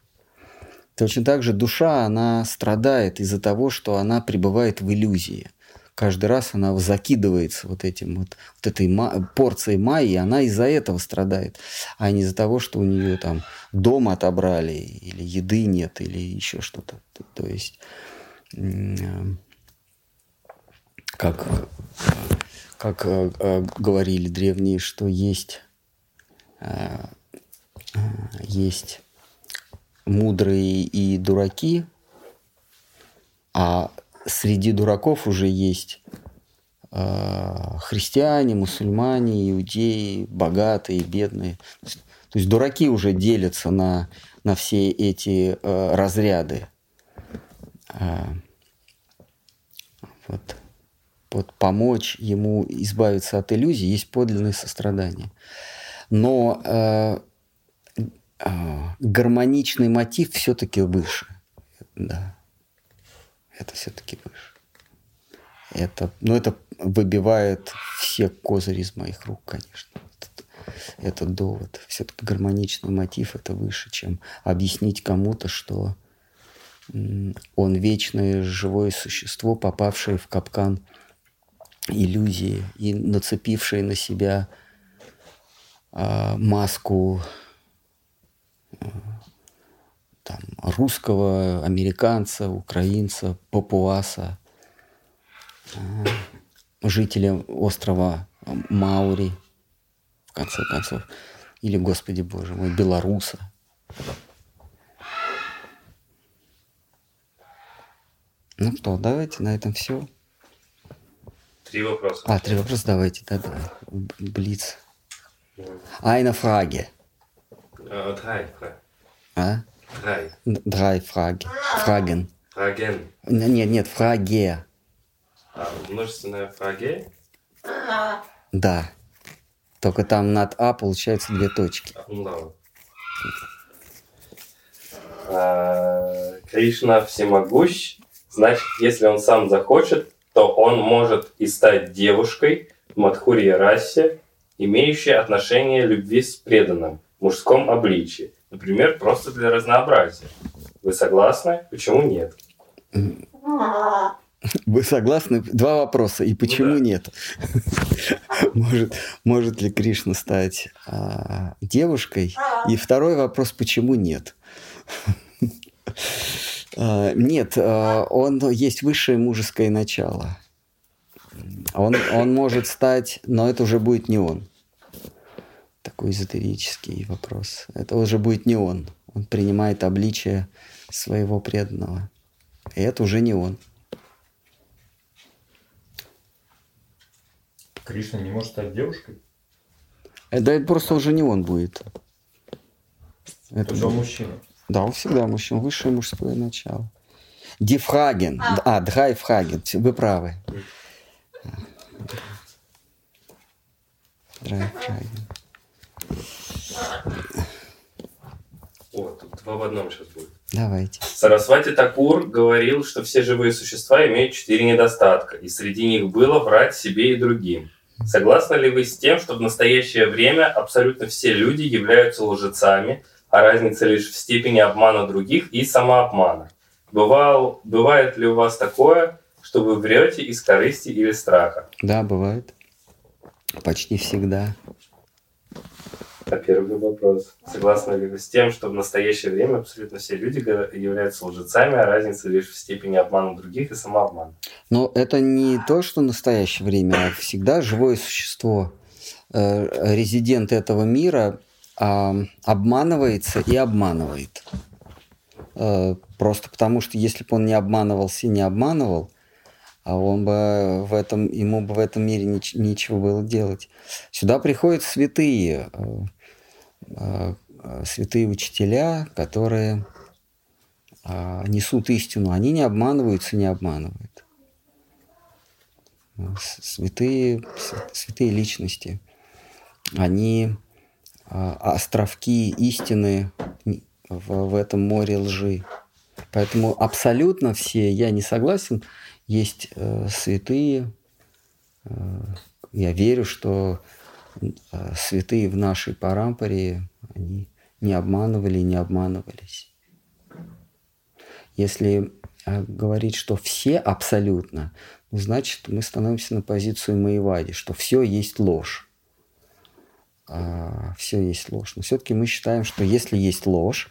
Точно так же душа, она страдает из-за того, что она пребывает в иллюзии. Каждый раз она закидывается вот этим вот, вот этой ма- порцией майи, она из-за этого страдает, а не из-за того, что у нее там дом отобрали, или еды нет, или еще что-то. То есть, как, как э, э, говорили древние, что есть, э, есть мудрые и дураки, а среди дураков уже есть э, христиане, мусульмане, иудеи, богатые, бедные. То есть дураки уже делятся на, на все эти э, разряды. Э, вот. Вот помочь ему избавиться от иллюзий есть подлинное сострадание. Но э, а, гармоничный мотив все-таки выше. Да. Это все-таки выше. Это, ну, это выбивает все козыри из моих рук, конечно. Этот, этот довод. Все-таки гармоничный мотив это выше, чем объяснить кому-то, что он вечное живое существо, попавшее в капкан иллюзии и нацепившее на себя э, маску там, русского, американца, украинца, папуаса, а, жителя острова Маури, в конце концов, или, господи боже мой, белоруса. Ну что, давайте на этом все. Три вопроса. А, три вопроса давайте, да, да. Блиц. Айна фраге. Э. Fra- А? Drei. Драй фраге. Фраген. Fragen. Н- Нет, нет, фраге. А, множественная фраге. Да. Только там над А получается две точки. А, Кришна всемогущ, значит, если он сам захочет, то он может и стать девушкой в Мадхурья расе, имеющей отношение любви с преданным в мужском обличии. Например, просто для разнообразия. Вы согласны? Почему нет? [laughs] Вы согласны? Два вопроса. И почему да. нет? [laughs] Может, может ли Кришна стать а, девушкой? И второй вопрос, почему нет? [laughs] А, Нет, а, он есть высшее мужеское начало. Он, он может стать, но это уже будет не он. Такой эзотерический вопрос. Это уже будет не он. Он принимает обличие своего преданного. И это уже не он. Кришна не может стать девушкой? Это, это просто уже не он будет. Это Это будет- мужчина. Да, он всегда мужчина. Высшее мужское начало. Дифраген. А, Драйфраген. Всё, Вы правы. Драйфраген. О, тут два в одном сейчас будет. Давайте. Сарасвати Такур говорил, что все живые существа имеют четыре недостатка, и среди них было врать себе и другим. Согласны ли вы с тем, что в настоящее время абсолютно все люди являются лжецами, а разница лишь в степени обмана других и самообмана? Бывал, бывает ли у вас такое, что вы врете из корысти или страха? Да, бывает. Почти всегда. А первый вопрос. Согласны ли вы с тем, что в настоящее время абсолютно все люди являются лжецами, а разница лишь в степени обмана других и самообмана? Но это не то, что в настоящее время, а всегда живое существо, э, резидент этого мира, а, обманывается и обманывает. Э, Просто потому, что если бы он не обманывался и не обманывал, а он бы в этом, ему бы в этом мире нич- нечего было делать. Сюда приходят святые, э, э, э, святые учителя, которые а, несут истину. Они не обманываются, не обманывают. Святые, святые личности, они островки истины в, в этом море лжи. Поэтому абсолютно все, я не согласен, есть э, святые. э, я верю, что э, святые в нашей парампоре, они не обманывали и не обманывались. Если э, говорить, что все абсолютно, ну, значит, мы становимся на позицию Маевади, что все есть ложь. Все есть ложь. Но все-таки мы считаем, что если есть ложь,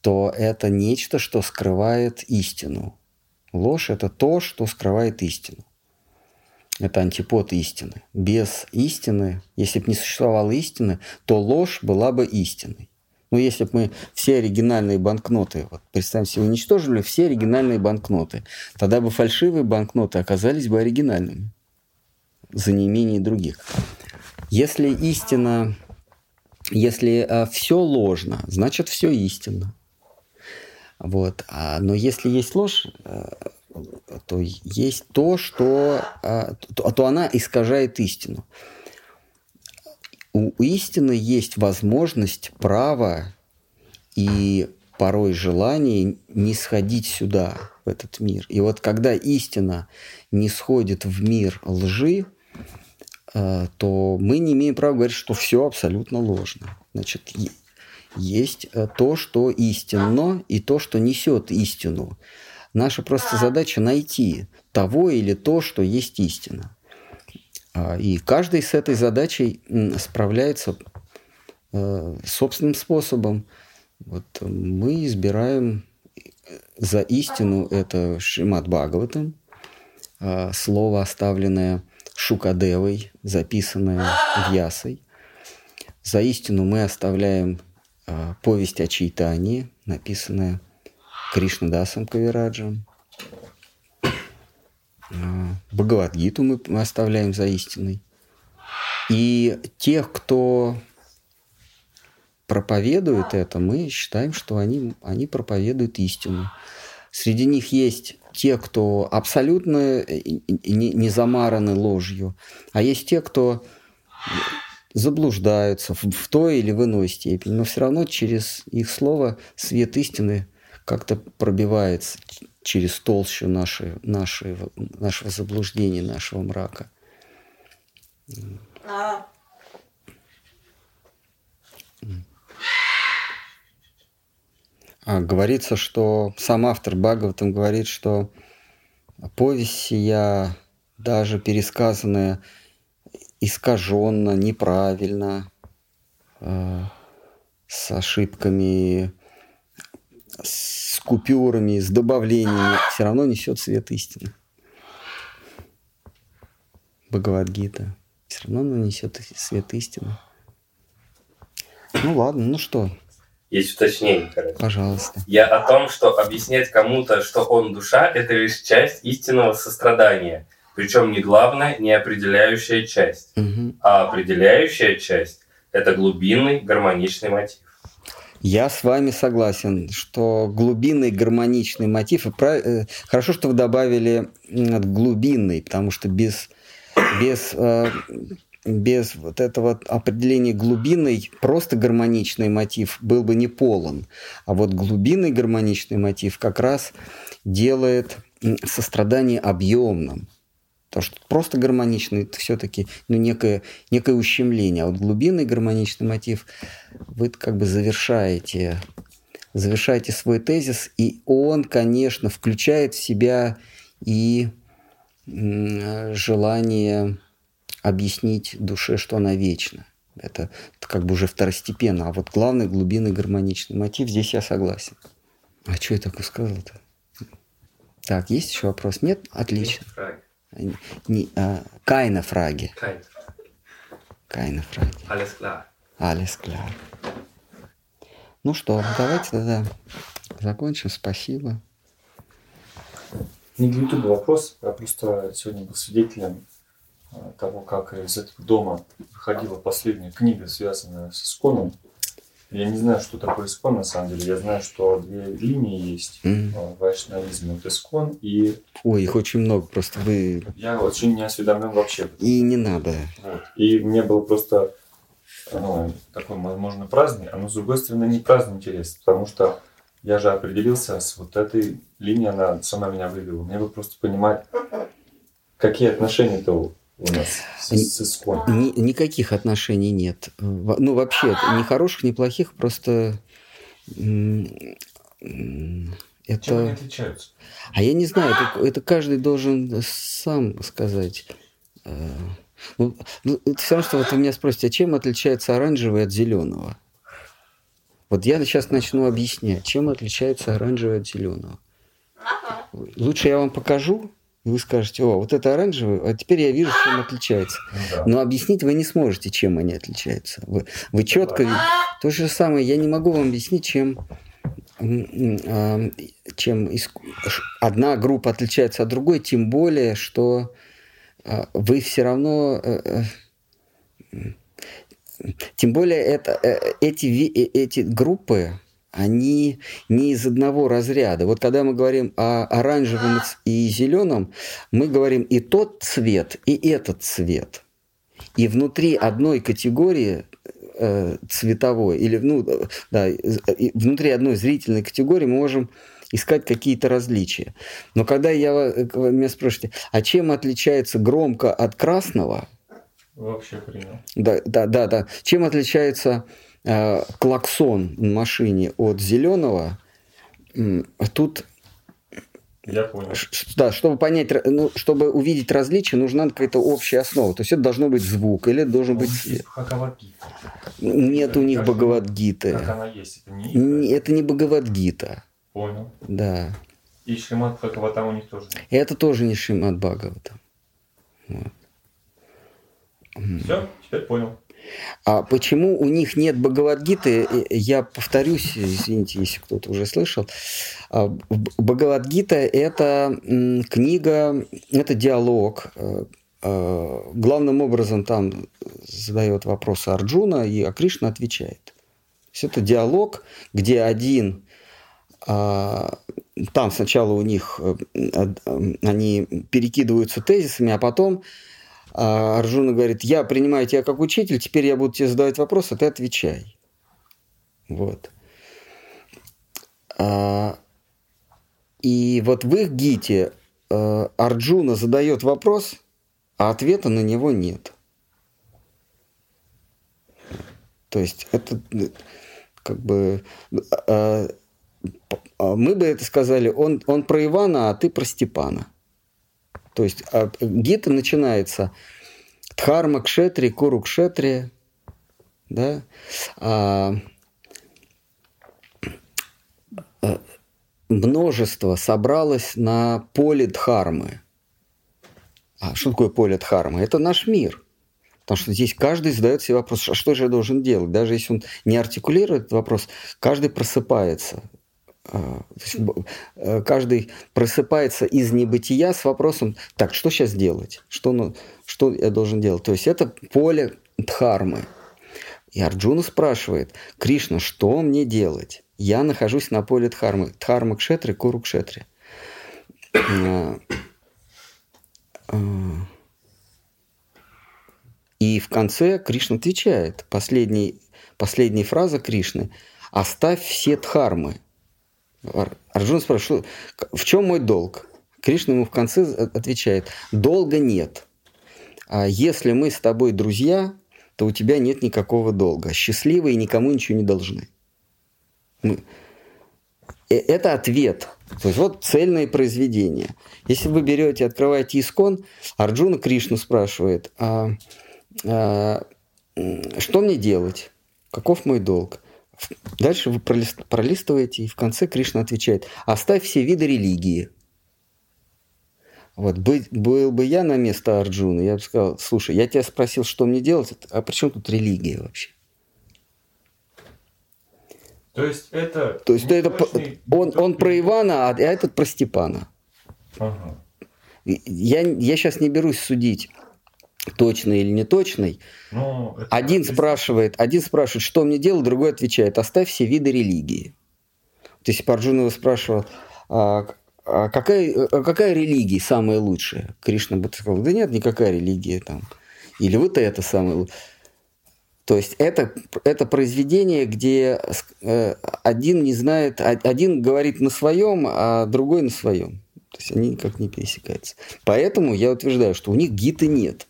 то это нечто, что скрывает истину. Ложь – это то, что скрывает истину. Это антипод истины. Без истины, если бы не существовало истины, то ложь была бы истиной. Ну, если бы мы все оригинальные банкноты, вот представим себе, уничтожили все оригинальные банкноты, тогда бы фальшивые банкноты оказались бы оригинальными за неимение других. Если истина, если все ложно, значит все истинно. Вот. А, но если есть ложь, э, то есть то, что а, то, то она искажает истину. У, у истины есть возможность, право и порой желание не сходить сюда, в этот мир. И вот когда истина не сходит в мир лжи, э, то мы не имеем права говорить, что все абсолютно ложно. Значит, есть э, то, что истинно, и то, что несет истину. Наша просто задача найти того или то, что есть истина. А, И каждый с этой задачей справляется э, собственным способом. Вот мы избираем за истину это Шримад Бхагаватам, а, слово, оставленное Шукадевой, записанное Вьясой. За истину мы оставляем а, повесть о Чайтании, написанная Кришнадасом Кавираджем. А, Бхагавадгиту мы оставляем за истиной. И тех, кто проповедует это, мы считаем, что они, они проповедуют истину. Среди них есть те, кто абсолютно не, не замараны ложью, а есть те, кто заблуждаются в, в той или в иной степени, но все равно через их слово свет истины как-то пробивается через толщу нашей, нашей, нашего заблуждения, нашего мрака. А. А, говорится, что сам автор Бхагаватам говорит, что повесть сия, даже пересказанная искаженно, неправильно, э, с ошибками, с купюрами, с добавлениями, все равно несет свет истины. Бхагавадгита. Все равно она несет свет истины. Ну ладно, ну что, есть уточнение, короче. Пожалуйста. Я о том, что объяснять кому-то, что он душа, это лишь часть истинного сострадания. Причем не главная, не определяющая часть. Угу. А определяющая часть – это глубинный гармоничный мотив. Я с вами согласен, что глубинный гармоничный мотив, и прав... Э, хорошо, что вы добавили глубинный, потому что без, без э, без вот этого определения глубинный, просто гармоничный мотив был бы не полон. А вот глубинный гармоничный мотив как раз делает сострадание объемным. Потому что просто гармоничный это все-таки ну, некое, некое ущемление. А вот глубинный гармоничный мотив вы как бы завершаете, завершаете свой тезис, и он, конечно, включает в себя и желание объяснить душе, что она вечна. Это, как бы уже второстепенно. А вот главный глубинный гармоничный мотив, здесь я согласен. А что я такое сказал-то? Так, есть еще вопрос? Нет? Отлично. Не, а, Кайна фраги. Кайна фраги. Alles klar. Alles klar. Ну что, давайте тогда закончим. Спасибо. Не для YouTube вопрос. Я просто сегодня был свидетелем того, как из этого дома выходила последняя книга, связанная с Исконом. Я не знаю, что такое Искон на самом деле. Я знаю, что две линии есть mm-hmm. в вайшнавизме. Вот Искон и... Ой, их очень много, просто вы... Я очень не осведомлен вообще. И не надо. Вот. И мне было просто ну, такой, возможно, праздник, а но с другой стороны не праздный интерес, потому что я же определился с вот этой линией, она сама меня вывела. Мне бы просто понимать, какие отношения-то у нас с, с? Ни, никаких отношений нет. Ну, вообще, ни хороших, ни плохих, просто... Это... Чем они отличаются? А я не знаю, это, это каждый должен сам сказать. Э, ну, ну, это все равно, что вот вы меня спросите, а чем отличается оранжевый от зеленого? Вот я сейчас начну объяснять, чем отличается оранжевый от зеленого. Лучше я вам покажу, и вы скажете, о, вот это оранжевый, а теперь я вижу, чем отличается. Ну да. Но объяснить вы не сможете, чем они отличаются. Вы, вы четко видите. То же самое, я не могу вам объяснить, чем, а, чем одна группа отличается от другой, тем более, что а, вы все равно... Э, э, тем более это, э, эти, эти группы, они не из одного разряда. Вот когда мы говорим о оранжевом и зеленом, мы говорим и тот цвет, и этот цвет. И внутри одной категории э, цветовой, или ну, да, внутри одной зрительной категории мы можем искать какие-то различия. Но когда я, меня спрашиваете, а чем отличается громко от красного? Вообще принял. Да, да, да, да. Чем отличается Э, клаксон на машине от зеленого, тут я понял. Да, чтобы понять, ну, чтобы увидеть различия, нужна какая-то общая основа. То есть это должно быть звук или должен Но быть цвет. Нет у них Бхагавадгиты. Как она есть. Это не, это не Бхагавадгита. Понял. Да. И Шримад Бхагаватам у них тоже. нет. Это тоже не Шримад Бхагавата. Все, теперь понял. А почему у них нет Бхагавадгиты, э, я повторюсь, извините, если кто-то уже слышал. А, Бхагавадгита – это книга, это диалог. Э, э, Главным образом там задает вопросы Арджуна, и а Кришна отвечает. То есть это диалог, где один а, там сначала у них э, они перекидываются тезисами, а потом а, Арджуна говорит, я принимаю тебя как учитель, теперь я буду тебе задавать вопросы, а ты отвечай. Вот. А, И вот в их гите э, Арджуна задает вопрос, а ответа на него нет. То есть это э, как бы а мы бы это сказали, он, он про Ивана, а ты про Степана. То есть а, гита начинается Дхарма Кшетри, Куру Кшетри, да, а, а, множество собралось на поле Дхармы. А что такое поле Дхармы? Это наш мир. Потому что здесь каждый задает себе вопрос, а что же я должен делать? Даже если он не артикулирует этот вопрос, каждый просыпается. Каждый просыпается из небытия с вопросом, так, что сейчас делать? Что, ну, что я должен делать? То есть это поле Дхармы. И Арджуна спрашивает, Кришна, что мне делать? Я нахожусь на поле Дхармы. Дхарма Кшетри, Куру Кшетри. А, а, И в конце Кришна отвечает. Последний, последняя фраза Кришны. «Оставь все дхармы». Ар- Арджуна спрашивает, «Что- в чем мой долг? Кришна ему в конце отвечает, долга нет. А если мы с тобой друзья, то у тебя нет никакого долга. Счастливые никому ничего не должны. Мы- Э, Это ответ. То есть вот цельное произведение. Если вы берете, открываете искон, Арджуна Кришну спрашивает, а, а, что мне делать? Каков мой долг? Дальше вы пролист- пролистываете, и в конце Кришна отвечает, оставь все виды религии. Вот, быть, был бы я на место Арджуна, я бы сказал, слушай, я тебя спросил, что мне делать, а при чем тут религия вообще? То есть это... То есть это, он, он про Ивана, а этот про Степана. Ага. Я, я сейчас не берусь судить, точный или не точный. Ну, Один спрашивает, один спрашивает, что мне делать, другой отвечает, оставь все виды религии. То есть Арджуна его спрашивал, а, а какая, а какая религия самая лучшая? Кришна бы сказал, да нет, никакая религия там. Или вот это самое лучшее. То есть это, это произведение, где э, один не знает, а- один говорит на своем, а другой на своем. То есть они никак не пересекаются. Поэтому я утверждаю, что у них гиты нет.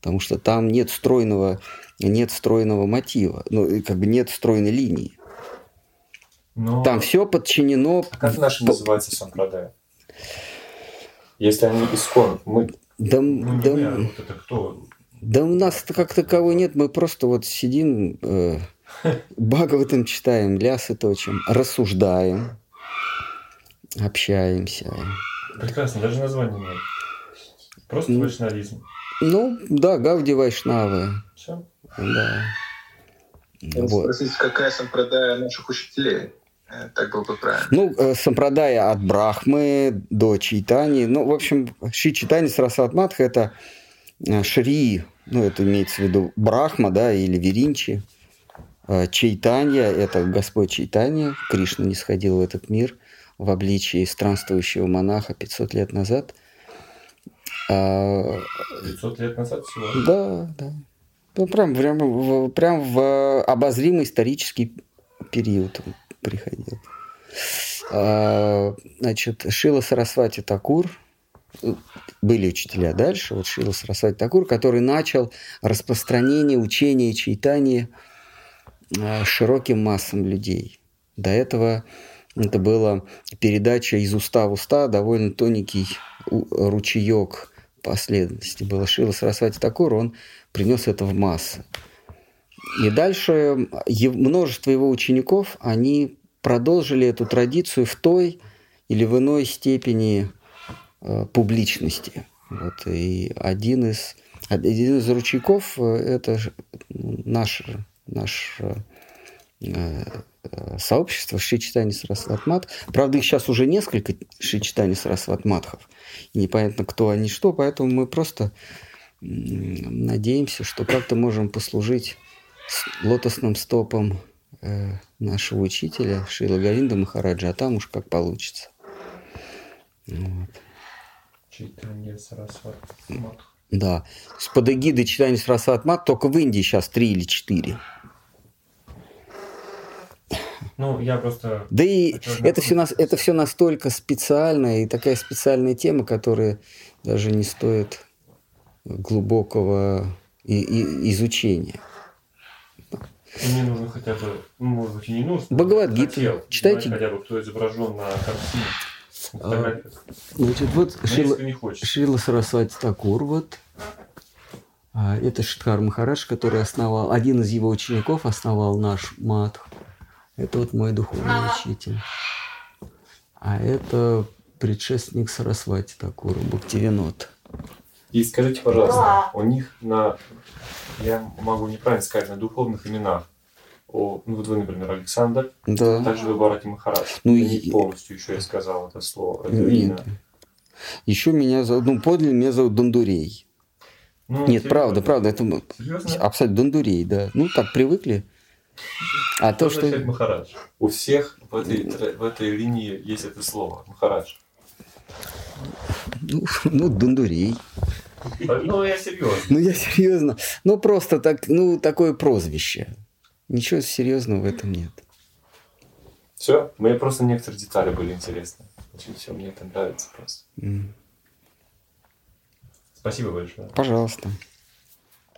Потому что там нет стройного, нет стройного мотива, ну, как бы нет стройной линии. Но- Там все подчинено. А Как наши называются сампрадай? Если они искон, мы, Да, ну, не да, мы, а вот это кто? да у нас как такового нет, мы просто вот сидим, э, Бхагаватам читаем, лясы точим, рассуждаем, общаемся. Прекрасно, даже названия нет. Просто Ну. вайшнавизм. Ну, да, Гауди Вайшнавы, Все. да. Надо Вот. Спросить, какая сампрадая наших учителей? Э, Так было бы правильно. Ну, э, сампрадая от Брахмы до Чайтани. Ну, в общем, Шри Чайтани Сарасват Мадха – это э, Шри, ну, это имеется в виду Брахма, да, или Веринчи. Чайтанья – это Господь Чайтанья. Кришна не сходил в этот мир в обличии странствующего монаха 500 лет назад. А, 500 лет назад всего. да, да. Ну, прям, прям, в, прям в обозримый исторический период он приходил. А, Значит, Шила Сарасвати Такур, были учителя дальше, вот Шила Сарасвати Такур, который начал распространение учения Чайтани а, широким массам людей. До этого это была передача из уста в уста, довольно тоненький ручеек последовательности было Шила Сарасвати Такур, он принес это в массы. И дальше множество его учеников, они продолжили эту традицию в той или в иной степени э, публичности. Вот, и один из, один из ручейков э, – это наш, наш э, сообщество Шичитани Сарасват Мат. Правда, их сейчас уже несколько Шичитани Сарасват Матхов. И непонятно, кто они что, поэтому мы просто надеемся, что как-то можем послужить лотосным стопом э, нашего учителя Шила Говинда Махараджа, а там уж как получится. Вот. Читание Да. С под эгидой читания Сарасват Мат только в Индии сейчас три или четыре. Ну, я просто... Да и это все, нас, это все настолько специально и такая специальная тема, которая даже не стоит глубокого и, и, изучения. Мне нужно хотя бы, ну, может быть, и не нужно. Бхагавадгита. Читайте. Хотя бы, кто изображен на картине. А, значит, вот Шила, Шила Сарасвати Такур, вот. А, это Шидхар Махарадж, который основал, один из его учеников основал наш мат. Это вот мой духовный учитель. А это предшественник Сарасвати Такура, Бхактивинод. И скажите, пожалуйста, у них на, я могу неправильно сказать, на духовных именах, о, ну вот вы, например, Александр, да. также вы Барати Махарадж. Ну, и... не полностью еще я сказал это слово. Это Нет. имя. Еще меня зовут, ну, подлинно меня зовут Дондурей. Ну, Нет, серьезно? правда, правда, это Серьезно? абсолютно Дондурей, да. Ну, так привыкли. А Что то, что... Махарадж? У всех в этой, в этой линии есть это слово. Махарадж. Ну, ну, Дондурей. Ну, я серьезно. Ну, я серьезно. Ну, просто так, ну, такое прозвище. Ничего серьезного в этом нет. Все? Мне просто некоторые детали были интересны. Очень все, мне это нравится просто. М, Спасибо большое. Пожалуйста.